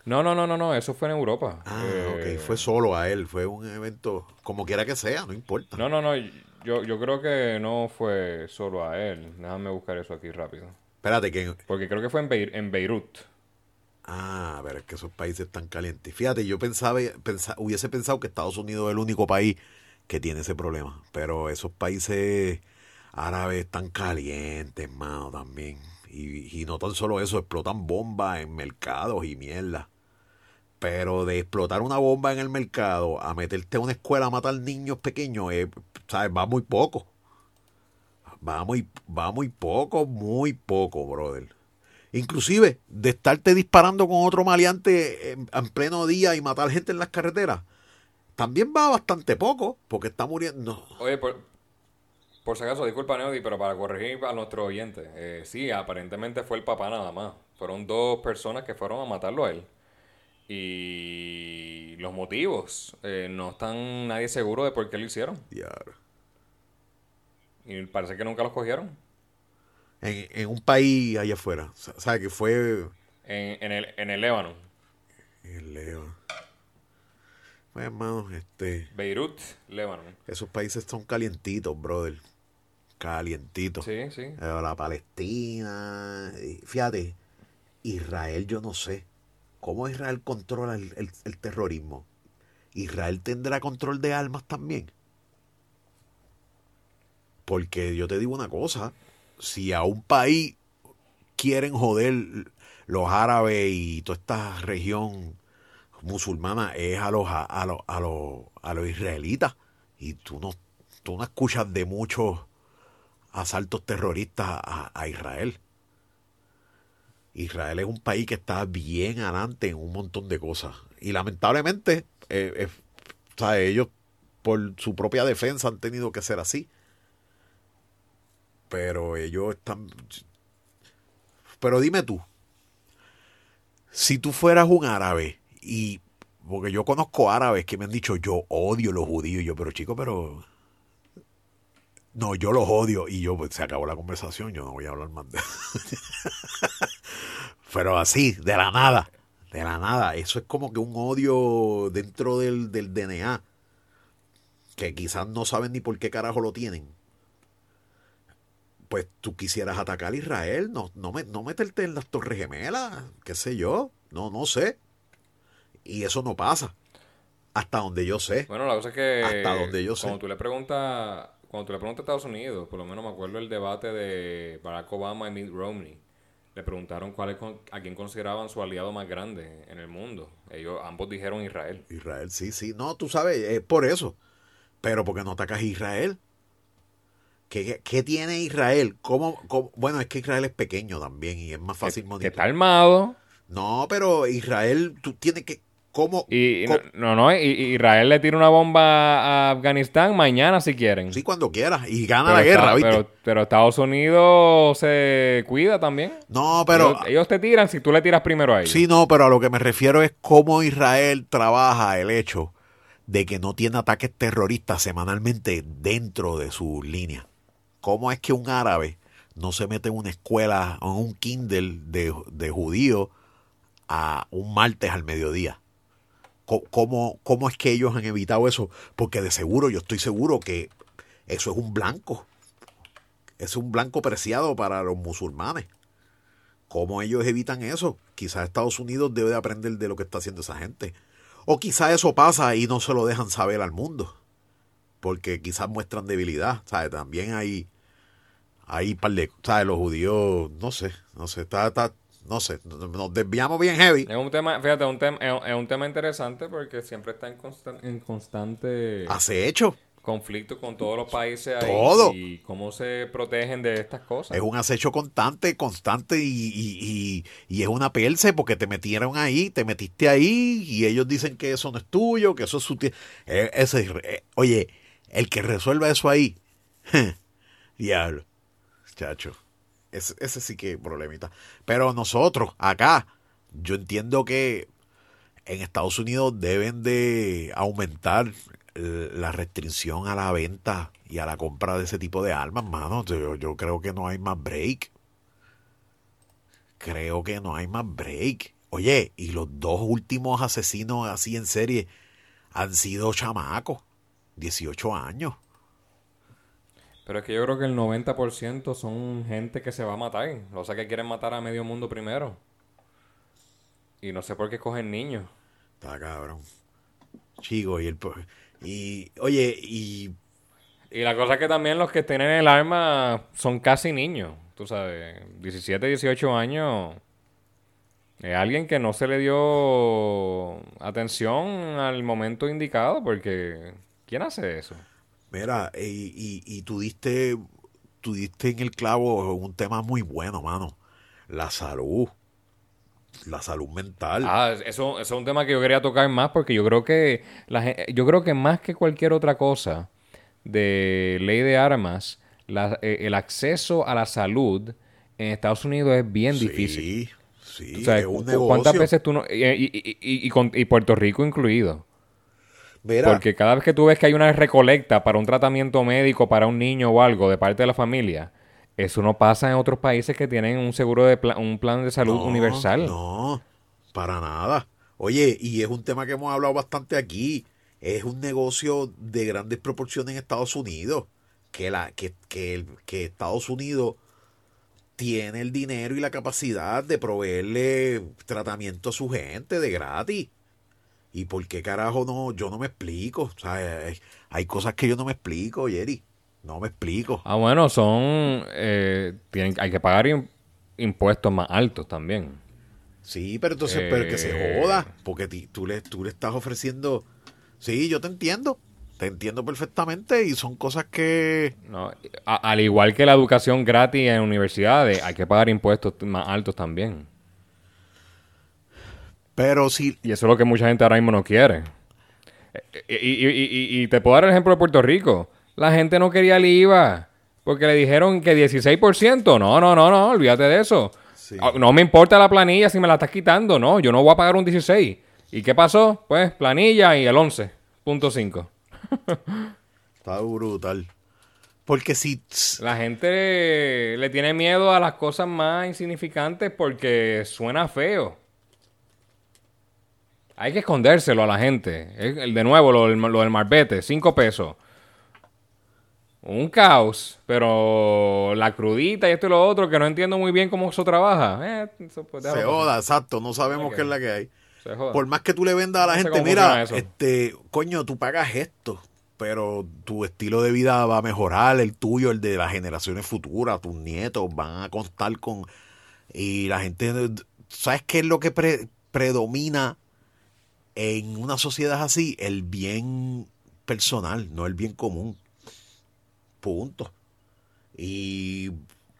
No, no, no, no, no, eso fue en Europa. Ah, Eh, ok, fue solo a él, fue un evento, como quiera que sea, no importa. No, no, no, yo, yo creo que no fue solo a él. Déjame buscar eso aquí rápido. Espérate que... Porque creo que fue en, Beir- en Beirut. Ah, a ver, es que esos países están calientes. Fíjate, yo pensaba, pensa- hubiese pensado que Estados Unidos es el único país que tiene ese problema, pero esos países árabes están calientes, mano, también. Y, y no tan solo eso, explotan bombas en mercados y mierda. Pero de explotar una bomba en el mercado a meterte a una escuela a matar niños pequeños, eh, ¿sabes? Va muy poco. Va muy, va muy poco, muy poco, brother. Inclusive, de estarte disparando con otro maleante en, en pleno día y matar gente en las carreteras, también va bastante poco, porque está muriendo. Oye, por, por si acaso, disculpa, Neody, pero para corregir a nuestro oyente, eh, sí, aparentemente fue el papá nada más. Fueron dos personas que fueron a matarlo a él. Y los motivos, eh, no están nadie seguro de por qué lo hicieron. Diablo. Y parece que nunca los cogieron. En, en un país allá afuera, sa- ¿sabes? Que fue En, en el, en el Líbano, el Leo. Pues, hermano, este, Beirut, Líbano. esos países son calientitos, brother. Calientitos. Sí, sí. Eh, La Palestina. y Fíjate, Israel, yo no sé. ¿Cómo Israel controla el, el- terrorismo? ¿Israel tendrá control de armas también? Porque yo te digo una cosa, si a un país quieren joder los árabes y toda esta región musulmana es a los a, a los a los a los israelitas y tú no tú no escuchas de muchos asaltos terroristas a Israel. Israel es un país que está bien adelante en un montón de cosas. Y lamentablemente, eh, eh, ellos por su propia defensa han tenido que ser así. Pero ellos están... Pero dime tú, si tú fueras un árabe y... Porque yo conozco árabes que me han dicho, yo odio los judíos. Y yo, pero chico, pero no, yo los odio y yo, pues se acabó la conversación, yo no voy a hablar más de Pero así, de la nada, de la nada, eso es como que un odio dentro del, del DNA, que quizás no saben ni por qué carajo lo tienen. Pues tú quisieras atacar a Israel, no, no, me- no meterte en las torres gemelas, qué sé yo, no, no sé. Y eso no pasa, hasta donde yo sé. Bueno, la cosa es que Hasta donde yo sé. cuando tú le preguntas, cuando tú le preguntas a Estados Unidos, por lo menos me acuerdo el debate de Barack Obama y Mitt Romney. Le preguntaron cuál es con- a quién consideraban su aliado más grande en el mundo. Ellos ambos dijeron Israel. Israel, sí, sí. No, tú sabes, es por eso. Pero porque no atacas a Israel. ¿Qué, qué- tiene Israel? ¿Cómo, cómo- Bueno, es que Israel es pequeño también y es más fácil que monitorear. está armado No, pero Israel, tú tienes que... ¿Cómo? y, cómo- no, no, Israel le tira una bomba a Afganistán mañana si quieren. Sí, cuando quieras. Y gana Pero la guerra, está- ¿viste? pero, pero Estados Unidos se cuida también. no, pero... ellos, ellos te tiran si tú le tiras primero a ellos. Sí, no, pero a lo que me refiero es cómo Israel trabaja el hecho de que no tiene ataques terroristas semanalmente dentro de sus líneas. ¿Cómo es que un árabe no se mete en una escuela o en un kindle de, de judío a un martes al mediodía? ¿Cómo, ¿Cómo es que ellos han evitado eso? Porque de seguro, yo estoy seguro que eso es un blanco. Es un blanco preciado para los musulmanes. ¿Cómo ellos evitan eso? Quizás Estados Unidos debe de aprender de lo que está haciendo esa gente. O quizás eso pasa y no se lo dejan saber al mundo. Porque quizás muestran debilidad. ¿sabes? También hay, hay par de... ¿sabes? Los judíos, no sé, no sé, está, está- no sé, nos desviamos bien heavy. Es un tema, fíjate, un tema, es, un- tema interesante porque siempre está en, constan- en constante Hace hecho. conflicto con todos los países ahí Todo. y cómo se protegen de estas cosas. Es un acecho constante, constante y, y- y- y es una perse porque te metieron ahí, te metiste ahí y ellos dicen que eso no es tuyo, que eso es su... Eh, ese, eh, oye, el que resuelva eso ahí, diablo, chacho, ese, ese sí que es problemita. Pero nosotros, acá, yo entiendo que en Estados Unidos deben de aumentar la restricción a la venta y a la compra de ese tipo de armas, mano. Yo, yo creo que no hay más break. Creo que no hay más break. Oye, y los dos últimos asesinos así en serie han sido chamacos, 18 años. Pero es que yo creo que el 90% son gente que se va a matar. O sea, que quieren matar a medio mundo primero. Y no sé por qué cogen niños. Está cabrón. Chico, y el... Y, oye, y... Y la cosa es que también los que tienen el arma son casi niños. Tú sabes, 17, 18 años. Es alguien que no se le dio atención al momento indicado porque... ¿Quién hace eso? Mira, y, y, y tú diste, tú diste en el clavo un tema muy bueno, mano. La salud. La salud mental. Ah, eso, eso es un tema que yo quería tocar más porque yo creo que la gen- yo creo que más que cualquier otra cosa de ley de armas, la- eh, el acceso a la salud en Estados Unidos es bien difícil. Sí, sí, O sea, es un cu- ¿cuántas negocio. veces tú no... Y, y- y- y- y con- y Puerto Rico incluido. Porque cada vez que tú ves que hay una recolecta para un tratamiento médico para un niño o algo de parte de la familia, eso no pasa en otros países que tienen un seguro de pla- un plan de salud no, universal. No, para nada. Oye, y es un tema que hemos hablado bastante aquí. Es un negocio de grandes proporciones en Estados Unidos. Que, la, que, que Estados Unidos tiene el dinero y la capacidad de proveerle tratamiento a su gente de gratis. ¿Y por qué carajo no? Yo no me explico. O sea, hay, hay cosas que yo no me explico, Jerry. No me explico. Ah, bueno, son... eh, tienen, hay que pagar im- impuestos más altos también. Sí, pero entonces, pero que se Eh. joda, porque ti- tú, le, tú le estás ofreciendo... Sí, yo te entiendo, te entiendo perfectamente y son cosas que... ¿no? A- al igual que la educación gratis en universidades, hay que pagar impuestos más altos también. Pero sí, Y eso es lo que mucha gente ahora mismo no quiere. Eh, Y, y- y- te puedo dar el ejemplo de Puerto Rico. La gente no quería el IVA porque le dijeron que 16%. No, no, no, no, olvídate de eso. Sí. Ah, No me importa la planilla si me la estás quitando, no, yo no voy a pagar un 16. ¿Y qué pasó? Pues planilla y el 11.5. está brutal. Porque si... La gente le tiene miedo a las cosas más insignificantes porque suena feo. Hay que escondérselo a la gente. De nuevo, lo, del- lo del marbete, 5 pesos. Un caos, pero la crudita y esto y lo otro, que no entiendo muy bien cómo eso trabaja. Eh, eso pues, Se joda, exacto, no sabemos qué es la que hay. Se joda. Por más que tú le vendas a la No gente, mira, este, coño, tú pagas esto, pero tu estilo de vida va a mejorar, el tuyo, el de las generaciones futuras, tus nietos van a contar con... Y la gente, ¿sabes qué es lo que pre- predomina en una sociedad así? El bien personal, no el bien común. Punto. Y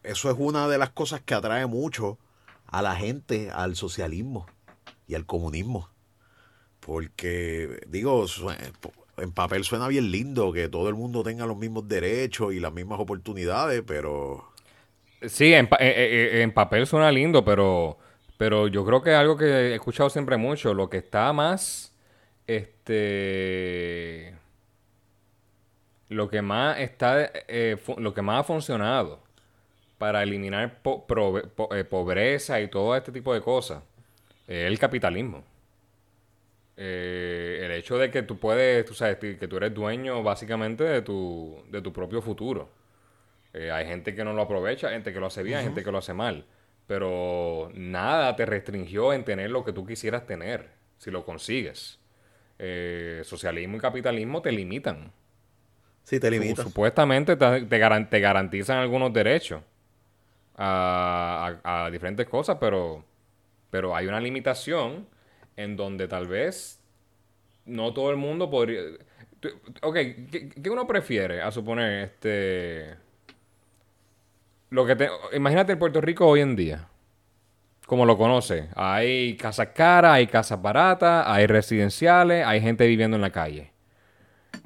eso es una de las cosas que atrae mucho a la gente al socialismo y al comunismo. Porque, digo, en papel suena bien lindo que todo el mundo tenga los mismos derechos y las mismas oportunidades, pero Sí, en, pa- eh, eh, eh, en papel suena lindo, pero, pero yo creo que es algo que he escuchado siempre mucho. Lo que está más, este, lo que más está, eh, lo que más ha funcionado para eliminar po- prove- po- eh, pobreza y todo este tipo de cosas es el capitalismo. Eh, el hecho de que tú puedes, tú sabes, que tú eres dueño básicamente de tu, de tu propio futuro. Eh, hay gente que no lo aprovecha, gente que lo hace bien, gente que lo hace mal. Pero nada te restringió en tener lo que tú quisieras tener, si lo consigues. Eh, socialismo y capitalismo te limitan. sí te Su- limita. Supuestamente te, te garan- te garantizan algunos derechos a, a- a diferentes cosas, pero, pero hay una limitación en donde tal vez no todo el mundo podría... Ok, ¿qué, qué uno prefiere? A suponer, este... Lo que te, imagínate el Puerto Rico hoy en día. Como lo conoce. Hay casas caras, hay casas baratas, hay residenciales, hay gente viviendo en la calle.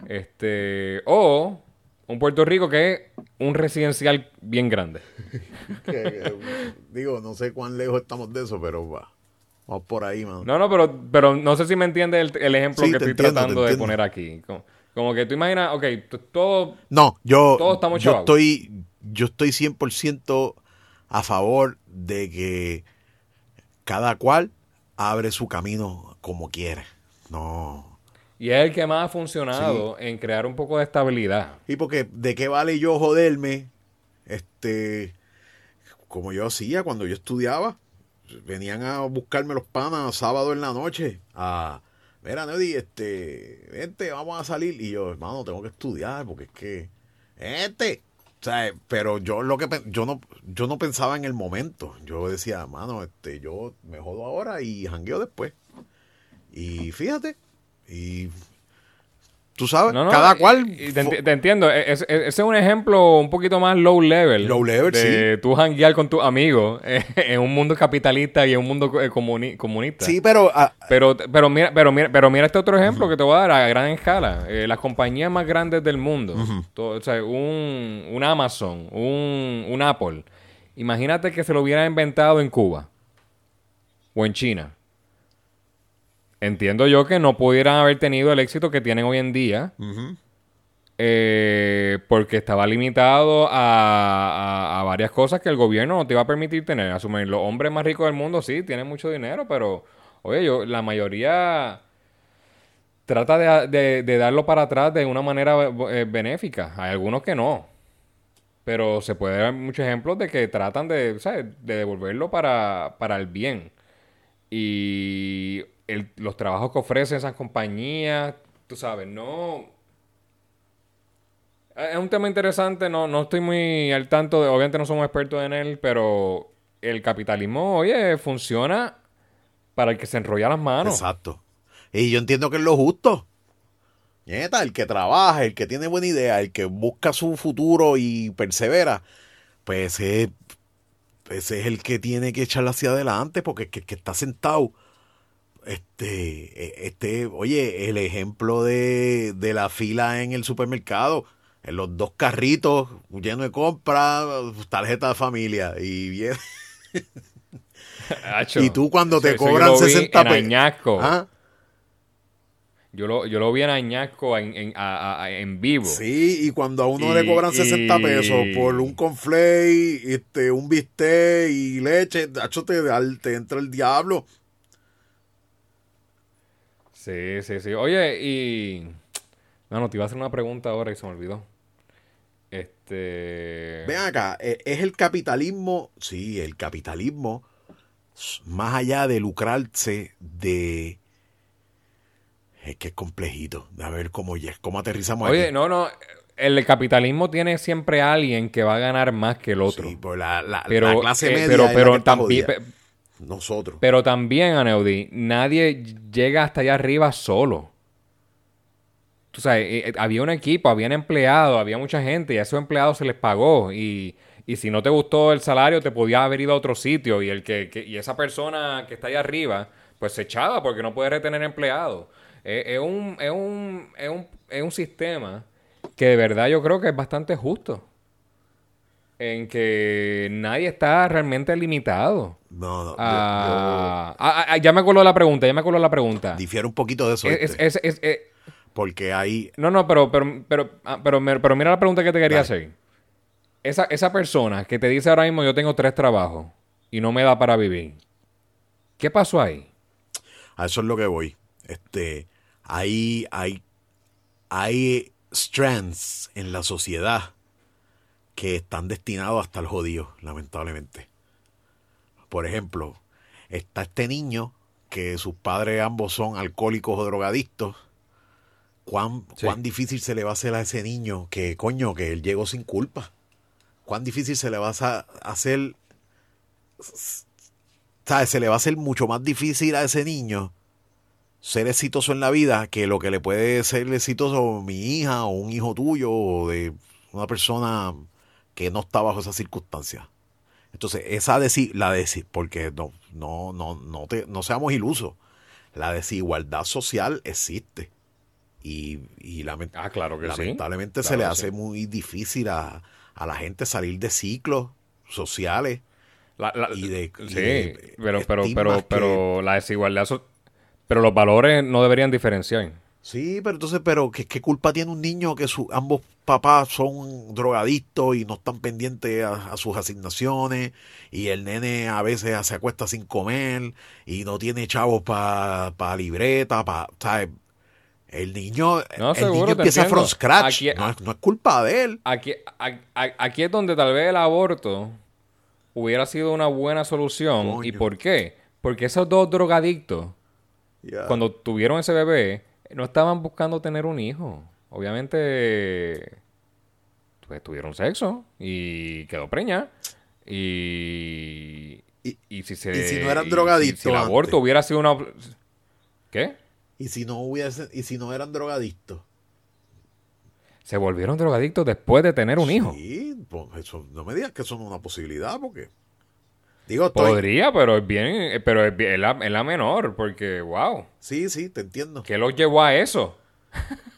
Este, o un Puerto Rico que es un residencial bien grande. Que, que, digo, no sé cuán lejos estamos de eso, pero va. Vamos por ahí, mano. No, no, pero, pero no sé si me entiendes el, el ejemplo Sí, que estoy entiendo, tratando de entiendo. poner aquí. Como, como que tú imaginas, ok, todo... No, yo, Todos estamos yo chavos. estoy, yo estoy 100% a favor de que cada cual abre su camino como quiere. No. Y es el que más ha funcionado en crear un poco de estabilidad. Y porque, ¿de qué vale yo joderme? Este, como yo hacía cuando yo estudiaba. Venían a buscarme los panas sábado en la noche. A, mira, Neddy, este, vente, vamos a salir. Y yo, hermano, tengo que estudiar porque es que, este, sea, pero yo lo que yo no yo no pensaba en el momento. Yo decía, mano, este, yo me jodo ahora y jangueo después. Y fíjate, y tú sabes, No, no, cada cual te, entiendo. E- es- es- Ese es un ejemplo un poquito más low level. Low level, de tú janguear con tus amigos en un mundo capitalista y en un mundo eh, comuni- comunista. Sí, pero ah, Pero, pero, mira, pero, mira, pero mira este otro ejemplo que te voy a dar a gran escala. Eh, las compañías más grandes del mundo. To- o sea, un, un Amazon, un, un Apple. Imagínate que se lo hubieran inventado en Cuba o en China. Entiendo yo que no pudieran haber tenido el éxito que tienen hoy en día. eh, porque estaba limitado a, a- a varias cosas que el gobierno no te iba a permitir tener. Asumir, los hombres más ricos del mundo sí tienen mucho dinero, pero oye, yo, la mayoría trata de, de- de darlo para atrás de una manera eh, benéfica. Hay algunos que no. Pero se puede ver muchos ejemplos de que tratan de, ¿sabes? de devolverlo para, para el bien. Y el- los trabajos que ofrecen esas compañías, tú sabes, no... Es un tema interesante, no, no estoy muy al tanto, de, obviamente no somos expertos en él, pero el capitalismo, oye, funciona para el que se enrolla las manos. exacto. Y yo entiendo que es lo justo. Nieta, el que trabaja, el que tiene buena idea, el que busca su futuro y persevera, pues ese, ese es el que tiene que echarla hacia adelante, porque el que, el que está sentado, este, e- este, oye, el ejemplo de, de la fila en el supermercado, en los dos carritos llenos de compras, tarjeta de familia, y Acho, y tú cuando te eso- eso yo cobran lo vi 60 en pesos. ¿Ah? Yo lo, yo lo vi en Añasco en, en, a- a- en vivo. Sí, y cuando a uno Y- le cobran 60 y- pesos por un conflay, este, un bistec y leche, tacho, te, te entra el diablo. Sí, sí, sí. Oye, y... No, no, te iba a hacer una pregunta ahora y se me olvidó. Este... Ven acá, eh, es el capitalismo, sí, el capitalismo, más allá de lucrarse de... Es que es complejito, a ver cómo, cómo aterrizamos Oye, aquí. no, no. El capitalismo tiene siempre a alguien que va a ganar más que el otro. Sí, pues la, la- pero, la clase eh, media pero, pero también, Nosotros. pero también, Aneudi, nadie llega hasta allá arriba solo. Tú sabes, eh, eh, había un equipo, habían empleados, había mucha gente y a esos empleados se les pagó. Y, y si no te gustó el salario, te podías haber ido a otro sitio. Y, el que, y esa persona que está allá arriba, pues se echaba porque no puede retener empleados. Eh, es, un, es, un, es, un, es un sistema que de verdad yo creo que es bastante justo. En que nadie está realmente limitado. No, no, yo- Ah, ah, ah, ya me acuerdo la pregunta, ya me acuerdo la pregunta. yo difiero un poquito de eso. Es- ¿viste? es- es- es- porque hay... no, no, pero, pero, pero, pero, mira la pregunta que te quería Dale. hacer. Esa, esa persona que te dice ahora mismo yo tengo tres trabajos y no me da para vivir. ¿Qué pasó ahí? A eso es lo que voy. Este, hay, hay, hay strands en la sociedad que están destinados hasta el jodido, lamentablemente. Por ejemplo, está este niño que sus padres ambos son alcohólicos o drogadictos. ¿Cuán, Sí. cuán difícil se le va a hacer a ese niño que, coño, que él llegó sin culpa? ¿Cuán difícil se le va a hacer ¿sabes? Se le va a hacer mucho más difícil a ese niño ser exitoso en la vida que lo que le puede ser exitoso mi hija o un hijo tuyo o de una persona que no está bajo esas circunstancias. Entonces, esa desi la desi porque no, no, no, no, te, no seamos ilusos. La desigualdad social existe. Y, y lament- Ah, claro que sí. lamentablemente se Claro le que hace sí. muy difícil a, a la gente salir de ciclos sociales La- la- y de- y sí, de pero, pero, pero, que- pero la desigualdad... pero los valores no deberían diferenciar. Sí, pero entonces, pero ¿qué, qué culpa tiene un niño que su, ambos papás son drogadictos y no están pendientes a, a sus asignaciones y el nene a veces se acuesta sin comer y no tiene chavos para pa libreta, para, ¿sabes? El niño, No, el seguro, niño empieza entiendo. from scratch. Aquí- no, es, no es culpa de él. Aquí, aquí es donde tal vez el aborto hubiera sido una buena solución. ¿Y por qué? Porque esos dos drogadictos, cuando tuvieron ese bebé, no estaban buscando tener un hijo. Obviamente, pues tuvieron sexo y quedó preña. Y, Y- y si se, y si no eran si- drogadictos Si, el aborto antes. hubiera sido una... ¿Qué? Y si no hubiese, y si no eran drogadictos. Se volvieron drogadictos después de tener un hijo. Sí, pues no me digas que eso no es una posibilidad, porque. Digo, estoy. Podría, pero es bien, eh, pero es, bien- es la, es la menor, porque wow, Sí, sí, te entiendo. ¿qué los llevó a eso?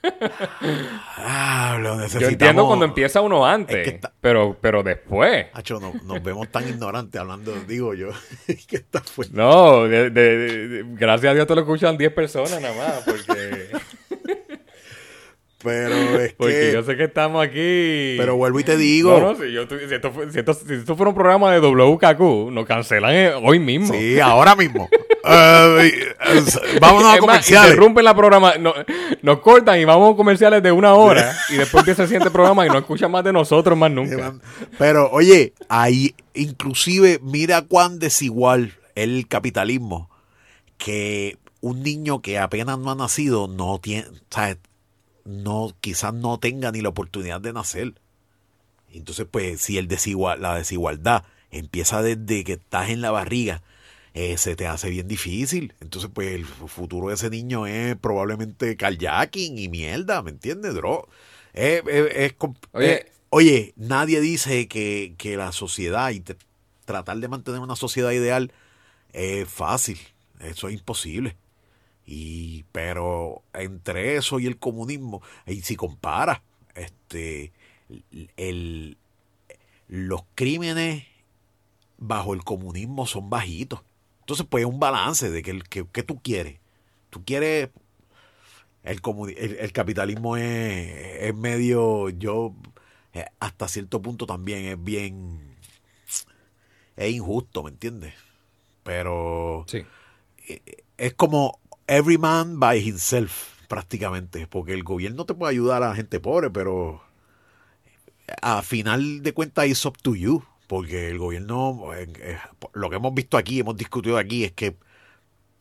Ah, lo Yo necesitamos. entiendo cuando empieza uno antes, Es que está- pero, pero después. Hacho, no- nos vemos tan ignorantes hablando, digo yo, que está fuerte. No, de- de- de- gracias a Dios te lo escuchan 10 personas nada más, porque, Pero es porque que. yo sé que estamos aquí. Pero vuelvo y te digo. No, no, si, yo tu- si esto, si esto- si esto fuera un programa de WKQ, nos cancelan eh, hoy mismo. Sí, ahora mismo. Eh, vámonos a comerciales. interrumpen la programa, no- nos cortan y vamos a comerciales de una hora y después empieza el siguiente programa y no escuchan más de nosotros más nunca. Pero, oye, ahí, inclusive, mira cuán desigual el capitalismo. Que un niño que apenas no ha nacido no tiene, ¿sabes? No, quizás no tenga ni la oportunidad de nacer. Entonces, pues, si el desigual, la desigualdad empieza desde que estás en la barriga, eh, se te hace bien difícil. Entonces, pues, el futuro de ese niño es probablemente carjacking y mierda, ¿me entiendes? Dro Oye. eh, oye, nadie dice que, que la sociedad y te- tratar de mantener una sociedad ideal es fácil. Eso es imposible. Y, pero entre eso y el comunismo, y si comparas, este, el, los crímenes bajo el comunismo son bajitos. Entonces, pues es un balance de que, el- que, que tú quieres. Tú quieres. El, el, el capitalismo es, es medio. Yo, eh, hasta cierto punto también es bien. Es injusto, ¿me entiendes? Pero Sí. es como every man by himself, prácticamente. Porque el gobierno te puede ayudar a la gente pobre, pero a final de cuentas it's up to you. Porque el gobierno, eh, lo que hemos visto aquí, hemos discutido aquí, es que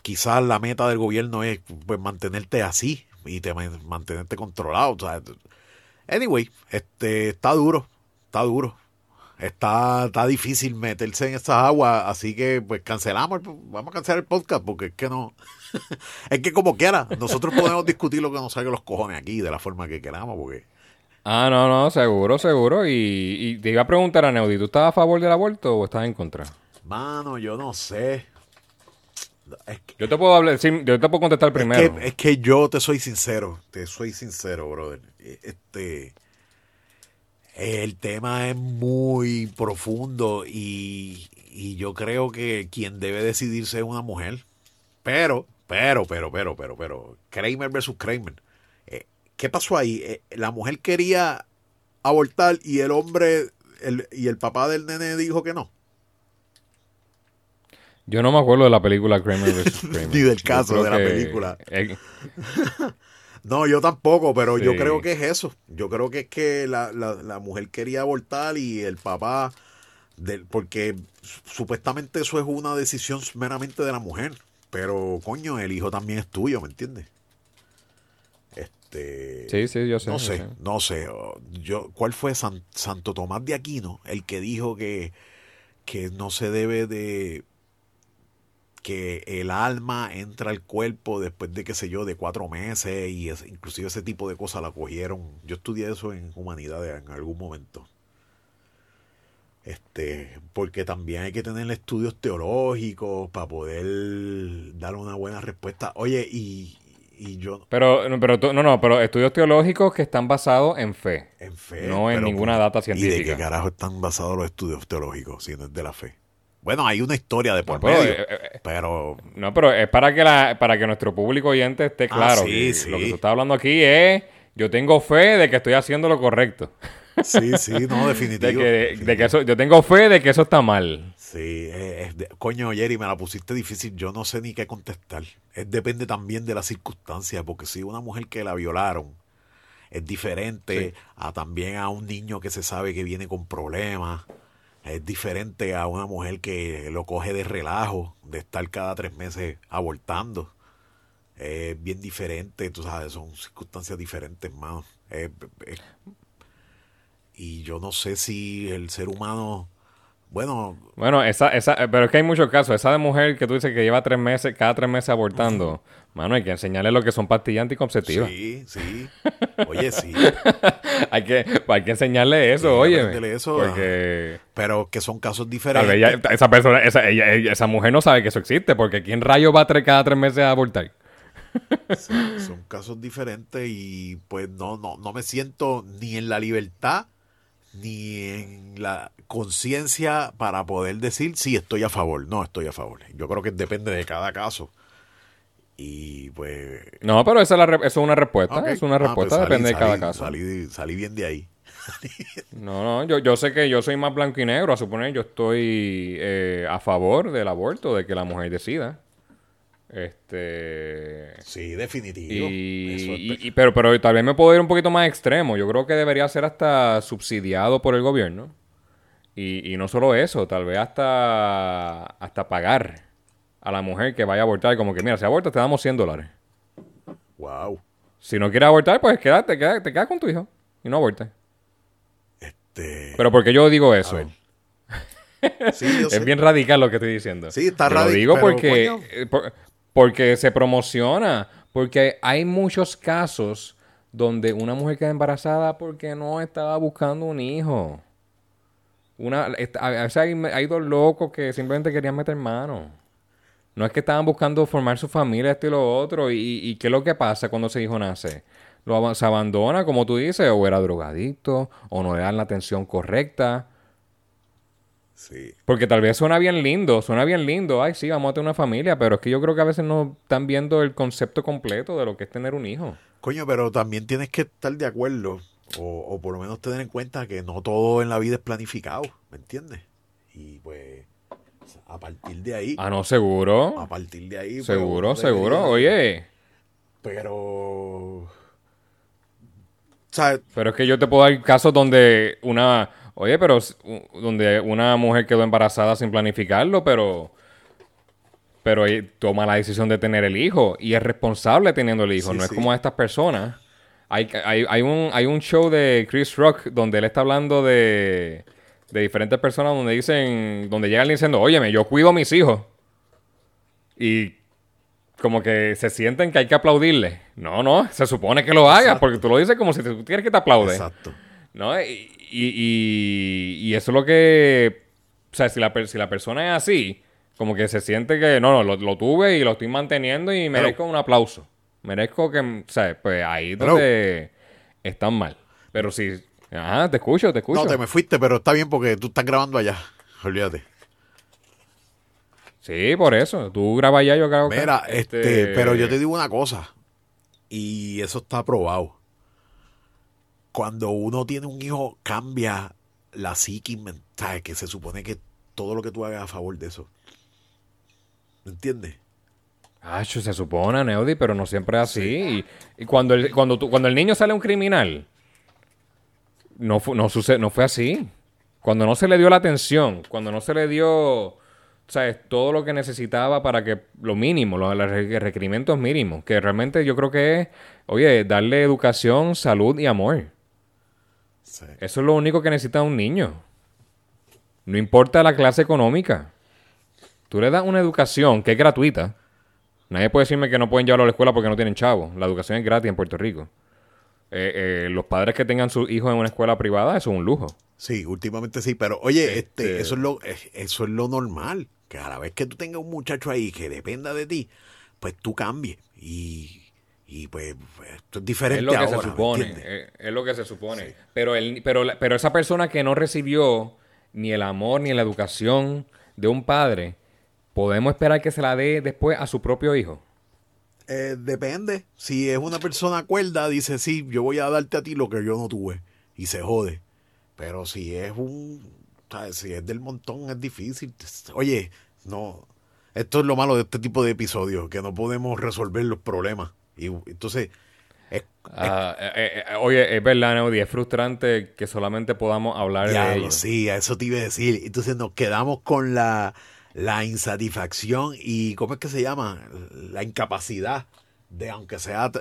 quizás la meta del gobierno es pues, mantenerte así y te, mantenerte controlado. anyway, este, está duro, está duro. Está, está difícil meterse en esas aguas, así que pues cancelamos, el- vamos a cancelar el podcast porque es que no, es que como quiera, nosotros podemos discutir lo que nos salga los cojones aquí de la forma que queramos, porque Ah, no, no, seguro, seguro. Y, y te iba a preguntar a Neudi, ¿tú estás a favor del aborto o estás en contra? mano, yo no sé. Es que, Yo te puedo hablar, sí, yo te puedo contestar es primero. que, es que yo te soy sincero, te soy sincero, brother. Este, el tema es muy profundo y, y yo creo que quien debe decidirse es una mujer. Pero, pero, pero, pero, pero, pero, Kramer versus Kramer. Eh, ¿Qué pasó ahí? Eh, la mujer quería abortar y el hombre el, y el papá del nene dijo que no. Yo no me acuerdo de la película Kramer vs. Kramer. Ni del caso de la que- película. eh, No, yo tampoco, pero yo creo que es eso. Yo creo que es que la, la, la mujer quería abortar y el papá, del, porque su- supuestamente eso es una decisión meramente de la mujer. Pero, coño, el hijo también es tuyo, ¿me entiendes? Este. sí, sí, yo sé. no sé, no sé. Yo, ¿Cuál fue San- Santo Tomás de Aquino? El que dijo que, que no se debe de que el alma entra al cuerpo después de, qué sé yo, de cuatro meses y es- inclusive ese tipo de cosas la cogieron. Yo estudié eso en humanidades en algún momento. Este, porque también hay que tener estudios teológicos para poder dar una buena respuesta. Oye, y, y yo Pero, no, pero tú- no, no, pero estudios teológicos que están basados en fe. en fe. No en ninguna data ¿Y de científica. qué carajo están basados los estudios teológicos si no es de la fe? Bueno, hay una historia de por medio, eh, eh, pero No, pero es para que la, para que nuestro público oyente esté Ah, claro. sí, que sí. Lo que tú estás hablando aquí es, yo tengo fe de que estoy haciendo lo correcto. sí, sí, no, De definitivo. que, de que eso, yo tengo fe de que eso está mal. Sí, es- es de- coño, Jerry, me la pusiste difícil. Yo no sé ni qué contestar. Es, depende también de las circunstancias, porque si una mujer que la violaron es diferente a también a un niño que se sabe que viene con problemas. Es diferente a una mujer que lo coge de relajo, de estar cada tres meses abortando. Es bien diferente, tú sabes, son circunstancias diferentes, es- y yo no sé si el ser humano, bueno, Bueno, esa, esa, eh, pero es que hay muchos casos. Esa de mujer que tú dices que lleva tres meses, cada tres meses abortando. Mano, hay que enseñarle lo que son pastillas anticonceptivas. Sí, sí. Oye, sí. hay, que, hay que enseñarle eso, Sí, oye. eso, Porque Pero que son casos diferentes. ella- esa persona, esa, ella- esa mujer no sabe que eso existe. Porque ¿quién rayo va a tres, cada tres meses a abortar? Sí, son casos diferentes y pues no, no, no me siento ni en la libertad ni en la conciencia para poder decir si estoy a favor. No estoy a favor. Yo creo que depende de cada caso. Y pues. No, pero esa es, la re- eso es una respuesta. Es una Ah, pues respuesta, salí- depende de cada caso. Salí, salí bien de ahí. No, no, yo, yo sé que yo soy más blanco y negro. A suponer, yo estoy eh, a favor del aborto, de que la mujer decida. Este. Sí, definitivo. Y, Eso es- y- y- pero, pero tal vez me puedo ir un poquito más extremo. Yo creo que debería ser hasta subsidiado por el gobierno. Y, y no solo eso, tal vez hasta, hasta pagar a la mujer que vaya a abortar. Como que, mira, si abortas te damos 100 dólares. Wow. Si no quieres abortar, pues quédate, quédate- te quedas con tu hijo y no abortes. Este, Pero porque yo digo eso. sí, yo Es sé. bien radical lo que estoy diciendo. Sí, está Yo Lo digo pero, porque, coño. eh, por- porque se promociona. Porque hay muchos casos donde una mujer queda embarazada porque no estaba buscando un hijo. Una, a veces hay, hay dos locos que simplemente querían meter mano. No es que estaban buscando formar su familia, esto y lo otro. ¿Y, y qué es lo que pasa cuando ese hijo nace? Lo, se abandona, como tú dices, o era drogadicto, o no le dan la atención correcta. Sí. Porque tal vez suena bien lindo, suena bien lindo. Ay, sí, vamos a tener una familia, pero es que yo creo que a veces no están viendo el concepto completo de lo que es tener un hijo. Coño, pero también tienes que estar de acuerdo, o, o por lo menos tener en cuenta que no todo en la vida es planificado, ¿me entiendes? Y pues, a partir de ahí, Ah, no, seguro. a partir de ahí, pues, Seguro, seguro. Oye, Pero, sea, pero es que yo te puedo dar casos donde una... Oye, pero donde una mujer quedó embarazada sin planificarlo, pero... Pero toma la decisión de tener el hijo y es responsable teniendo el hijo. Sí, no es como estas personas. Hay, hay, hay, un, hay un show de Chris Rock donde él está hablando de, de diferentes personas donde dicen, donde llegan diciendo, óyeme, yo cuido a mis hijos. Y como que se sienten que hay que aplaudirle. No, no, se supone que lo hagas Exacto. porque tú lo dices como si tú quieres que te aplaude. exacto. ¿No? Y, y, y- y eso es lo que. O sea, si la, per- si la persona es así, como que se siente que no, no, lo, lo tuve y lo estoy manteniendo y merezco un aplauso. Merezco que. O sea, pues ahí Pero- donde están mal. Pero si. Ajá, te escucho, te escucho. No, te me fuiste, pero está bien porque tú estás grabando allá, olvídate. Sí, por eso. Tú grabas allá, yo grabo acá. Mira, este, pero yo te digo una cosa, y eso está probado. Cuando uno tiene un hijo, cambia la psiquis mental, que se supone que todo lo que tú hagas a favor de eso. ¿Me entiendes? Ah, se supone, Neudi, pero no siempre es así. Y, y cuando, el, cuando, tú- cuando el niño sale un criminal, no, fu- no, suce- no fue así. Cuando no se le dio la atención, cuando no se le dio, ¿sabes? Todo lo que necesitaba para que, lo mínimo, los, los re- requerimientos mínimos, que realmente yo creo que es, oye, darle educación, salud y amor. Sí. Eso es lo único que necesita un niño. No importa la clase económica. Tú le das una educación que es gratuita. Nadie puede decirme que no pueden llevarlo a la escuela porque no tienen chavo. La educación es gratis en Puerto Rico. Eh, eh, los padres que tengan sus hijos en una escuela privada, eso es un lujo. Sí, últimamente sí, pero oye, este, Este- eso es lo, es- eso es lo normal. Que a la vez que tú tengas un muchacho ahí que dependa de ti, pues tú cambies. Y, y pues esto es diferente Es lo que ahora, se ¿me supone. eh, Es, lo que se supone. Pero, el, pero, pero esa persona que no recibió ni el amor, ni la educación, de un padre, ¿podemos esperar que se la dé después a su propio hijo? Eh, depende. Si es una persona cuerda, dice, sí, yo voy a darte a ti lo que yo no tuve. Y se jode. Pero si es un... ¿sabes? Si es del montón, es difícil. Oye, no... Esto es lo malo de este tipo de episodios, que no podemos resolver los problemas. Y entonces... es- Ah, eh, eh, eh, oye, es verdad, Neudi, es frustrante que solamente podamos hablar de Diablo, ello. sí, a eso te iba a decir. Entonces nos quedamos con la, la insatisfacción y, ¿cómo es que se llama? La incapacidad de, aunque sea,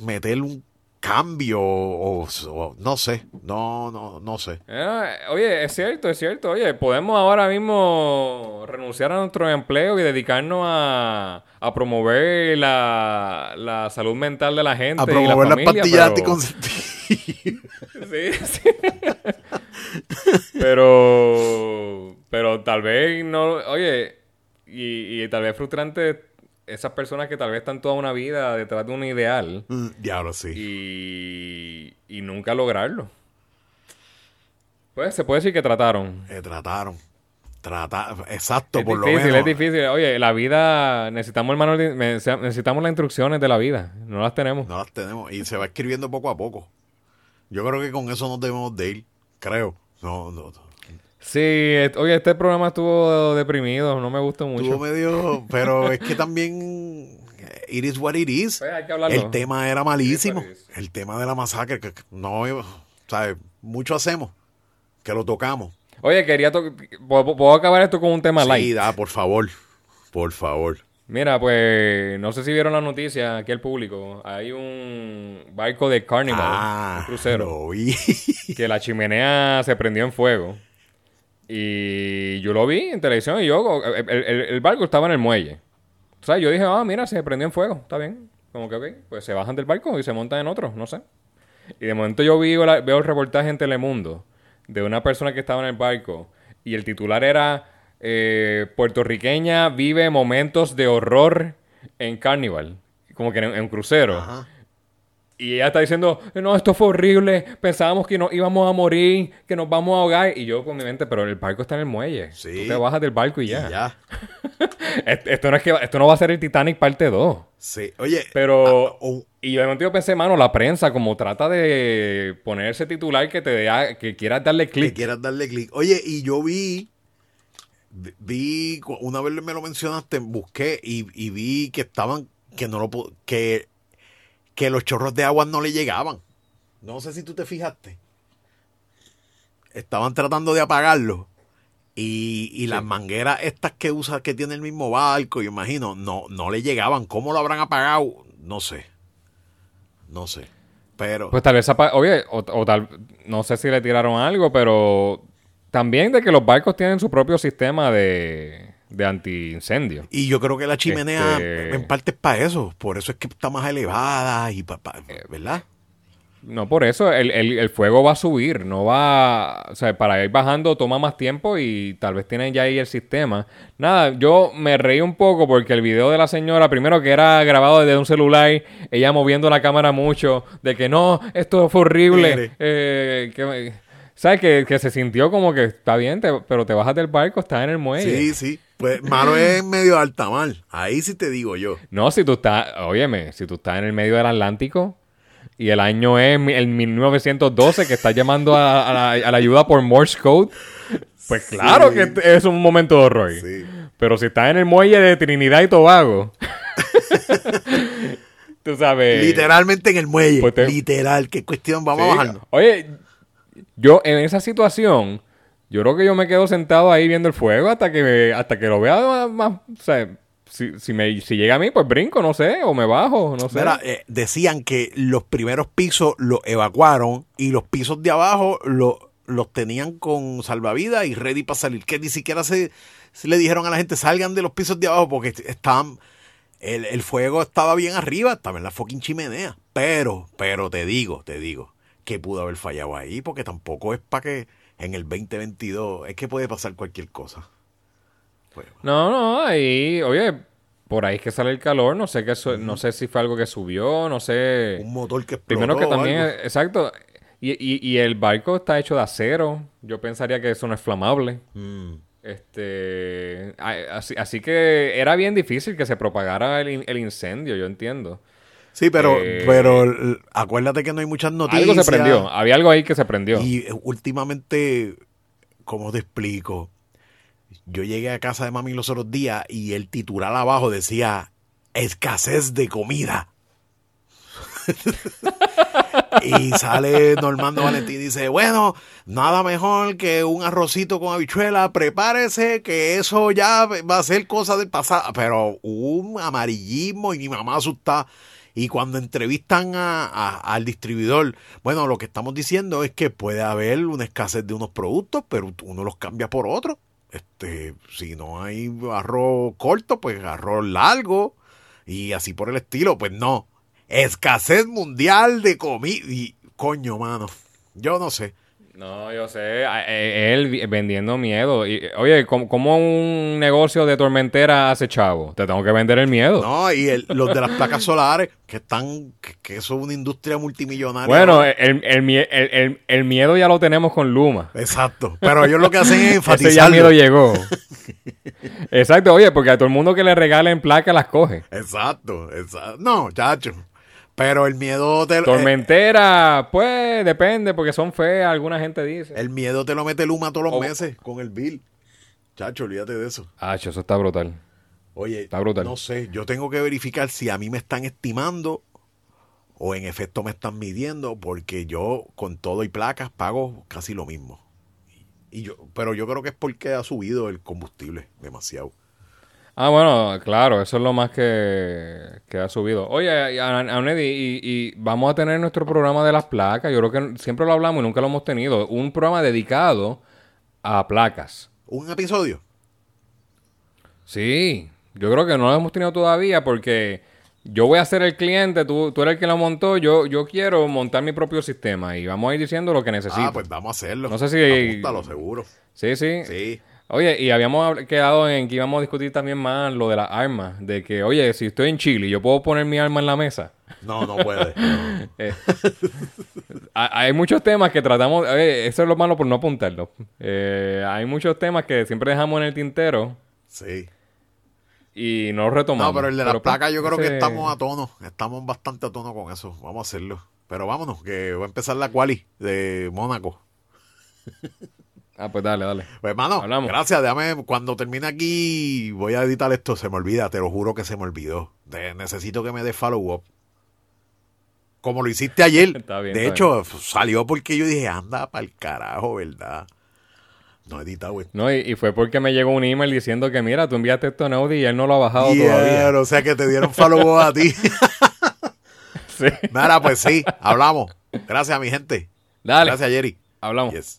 meter un cambio o, o no sé, no, no, no sé. Eh, oye, es cierto, es cierto. Oye, podemos ahora mismo renunciar a nuestro empleo y dedicarnos a, a promover la, la salud mental de la gente. A y la promover las familia, pastillas pero- anticonceptivas. Sí, sí. pero tal vez no, oye, y, y tal vez frustrante esas personas que tal vez están toda una vida detrás de un ideal Mm, Diablo, sí. y, y nunca lograrlo. Pues se puede decir que trataron. Eh, trataron. Trata, exacto, Es por lo difícil, menos. es difícil. Oye, la vida, necesitamos el manual necesitamos las instrucciones de la vida. No las tenemos. No las tenemos. Y se va escribiendo poco a poco. Yo creo que con eso nos debemos de ir. Creo. No, no. no. Sí, oye, este programa estuvo deprimido, no me gustó mucho. Estuvo medio. Pero es que también. eh, It is what it is. Pues hay que. El tema era malísimo. Is. El tema de la masacre. Que no. ¿Sabes? Mucho hacemos. Que lo tocamos. Oye, quería to- ¿puedo, puedo acabar esto con un tema Sí, light. da, por favor. Por favor. Mira, pues no sé si vieron la noticia aquí al público. Hay un barco de Carnival, Ah, un crucero, Lo vi. que la chimenea se prendió en fuego. Y yo lo vi en televisión y yo, el, barco estaba en el muelle. O sea, yo dije, ah, mira, se prendió en fuego, está bien. Como que, ok, pues se bajan del barco y se montan en otro, no sé. Y de momento yo vi, veo el reportaje en Telemundo de una persona que estaba en el barco y el titular era eh, puertorriqueña vive momentos de horror en Carnival, como que en, en un crucero. Ajá. Y ella está diciendo, no, esto fue horrible, pensábamos que nos íbamos a morir, que nos vamos a ahogar. Y yo con mi mente, pero el barco está en el muelle. Sí. Tú te bajas del barco y Y ya. ya. Est- Esto, no es que, esto no va a ser el Titanic parte 2. Sí. Oye. Pero... ah, Y yo de momento yo pensé, mano, la prensa como trata de poner ese titular que te que quieras darle que clic. quieras darle clic. Oye, y yo vi, vi, una vez me lo mencionaste, busqué y, y vi que estaban, que no lo que, que los chorros de agua no le llegaban. No sé si tú te fijaste. Estaban tratando de apagarlo. Y, y las mangueras estas que usa, que tiene el mismo barco, yo imagino, no, no le llegaban. ¿Cómo lo habrán apagado? No sé. No sé. Pero. Pues tal vez, oye, o, o tal, no sé si le tiraron algo, pero también de que los barcos tienen su propio sistema de, de antiincendio. Y yo creo que la chimenea Este- en parte es para eso. Por eso es que está más elevada y pa- pa- ¿verdad? No, por eso el, el- el fuego va a subir, no va, o sea, para ir bajando toma más tiempo y tal vez tienen ya ahí el sistema. Nada, yo me reí un poco porque el video de la señora, primero que era grabado desde un celular, ella moviendo la cámara mucho, de que no, esto fue horrible, eh, que me- ¿sabes? Que, que se sintió como que está bien, te- pero te bajas del barco, estás en el muelle. Sí, sí. Pues malo es en medio de alta mar. Ahí sí te digo yo. No, si tú estás, óyeme, si tú estás en el medio del Atlántico y el año es el 1912 que estás llamando a, a la, a la ayuda por Morse Code, pues claro que es un momento de horror. Sí. Pero si estás en el muelle de Trinidad y Tobago, tú sabes. Literalmente en el muelle. pues te- Literal. ¿Qué cuestión? Vamos Sí. a bajarnos. Oye, yo en esa situación, yo creo que yo me quedo sentado ahí viendo el fuego hasta que me- hasta que lo vea más, o sea, si, si, me, si llega a mí, pues brinco, no sé, o me bajo, no sé. Mira, eh, decían que los primeros pisos los evacuaron y los pisos de abajo lo- los tenían con salvavidas y ready para salir. Que ni siquiera se, se le dijeron a la gente salgan de los pisos de abajo porque estaban. El, el fuego estaba bien arriba, estaba en la fucking chimenea. Pero, pero te digo, te digo, que pudo haber fallado ahí porque tampoco es para que en el 2022 es que puede pasar cualquier cosa. Pues, No, no, ahí, oye, por ahí es que sale el calor, no sé qué, su- no sé si fue algo que subió, no sé. un motor que explotó. Primero que también, algo. exacto, y, y, y el barco está hecho de acero, yo pensaría que eso no es flamable. Mm. Este, así, así que era bien difícil que se propagara el, el incendio, yo entiendo. Sí, pero, Eh, pero acuérdate que no hay muchas noticias. Algo se prendió, había algo ahí que se prendió. Y eh, últimamente, ¿cómo te explico? Yo llegué a casa de mami los otros días y el titular abajo decía escasez de comida. y sale Normando Valentín y dice, bueno, nada mejor que un arrocito con habichuela, prepárese que eso ya va a ser cosa del pasado. Pero un amarillismo y mi mamá asustada. Y cuando entrevistan a- al distribuidor, bueno, lo que estamos diciendo es que puede haber una escasez de unos productos, pero uno los cambia por otros. Este, si no hay arroz corto, pues arroz largo y así por el estilo, pues no. Escasez mundial de comida y coño, mano. Yo no sé. No, yo sé, eh, él vendiendo miedo. Y, oye, ¿cómo, cómo un negocio de tormentera hace chavo? Te tengo que vender el miedo. No, y el- los de las placas solares, que están, que, eso es una industria multimillonaria. bueno, el, el mie- el- el- el miedo ya lo tenemos con Luma. Exacto. Pero ellos lo que hacen es Ese ya enfatizar. miedo llegó. Exacto, oye, porque a todo el mundo que le regalen placa las coge. Exacto, exacto. No, chacho. Pero el miedo te, Tormentera, pues depende, porque son feas, alguna gente dice. el miedo te lo mete Luma todos los Oh. meses con el bill. Chacho, olvídate de eso. Ah, eso está brutal. Oye, Está brutal. no sé, yo tengo que verificar si a mí me están estimando o en efecto me están midiendo, porque yo con todo y placas pago casi lo mismo. Y yo, pero yo creo que es porque ha subido el combustible demasiado. Ah, bueno, claro, eso es lo más que, que ha subido. Oye, Aunedi, y, y vamos a tener nuestro programa de las placas. Yo creo que siempre lo hablamos y nunca lo hemos tenido. Un programa dedicado a placas. Un episodio. Sí, yo creo que no lo hemos tenido todavía porque yo voy a ser el cliente, tú, tú eres el que lo montó, yo, yo quiero montar mi propio sistema y vamos a ir diciendo lo que necesito. Ah, pues vamos a hacerlo. No sé si- Apúntalo, seguro. Sí, sí. Sí. Oye, y habíamos hab- quedado en que íbamos a discutir también más lo de las armas. De que, oye, si estoy en Chile, ¿yo puedo poner mi arma en la mesa? No, no puede. Eh, ha- hay muchos temas que tratamos... Oye, eso es lo malo por no apuntarlo. Eh, hay muchos temas que siempre dejamos en el tintero Sí. y no los retomamos. No, pero el de las pues, placas yo creo que estamos a tono. Estamos bastante a tono con eso. Vamos a hacerlo. Pero vámonos, que va a empezar la quali de Mónaco. Ah, pues dale, dale. Pues hermano, Hablamos. gracias. Déjame, cuando termine aquí, voy a editar esto. Se me olvida, te lo juro que se me olvidó. De- necesito que me des follow up. Como lo hiciste ayer. Está bien, de está hecho, salió porque yo dije, anda para el carajo, ¿verdad? No editado esto. No, y, y fue porque me llegó un email diciendo que, mira, tú enviaste esto a Neudi y él no lo ha bajado Yeah, todavía. o sea que te dieron follow up a ti. Sí. Nada, pues sí, hablamos. Gracias, mi gente. Dale, Gracias, Jerry. hablamos. Yes.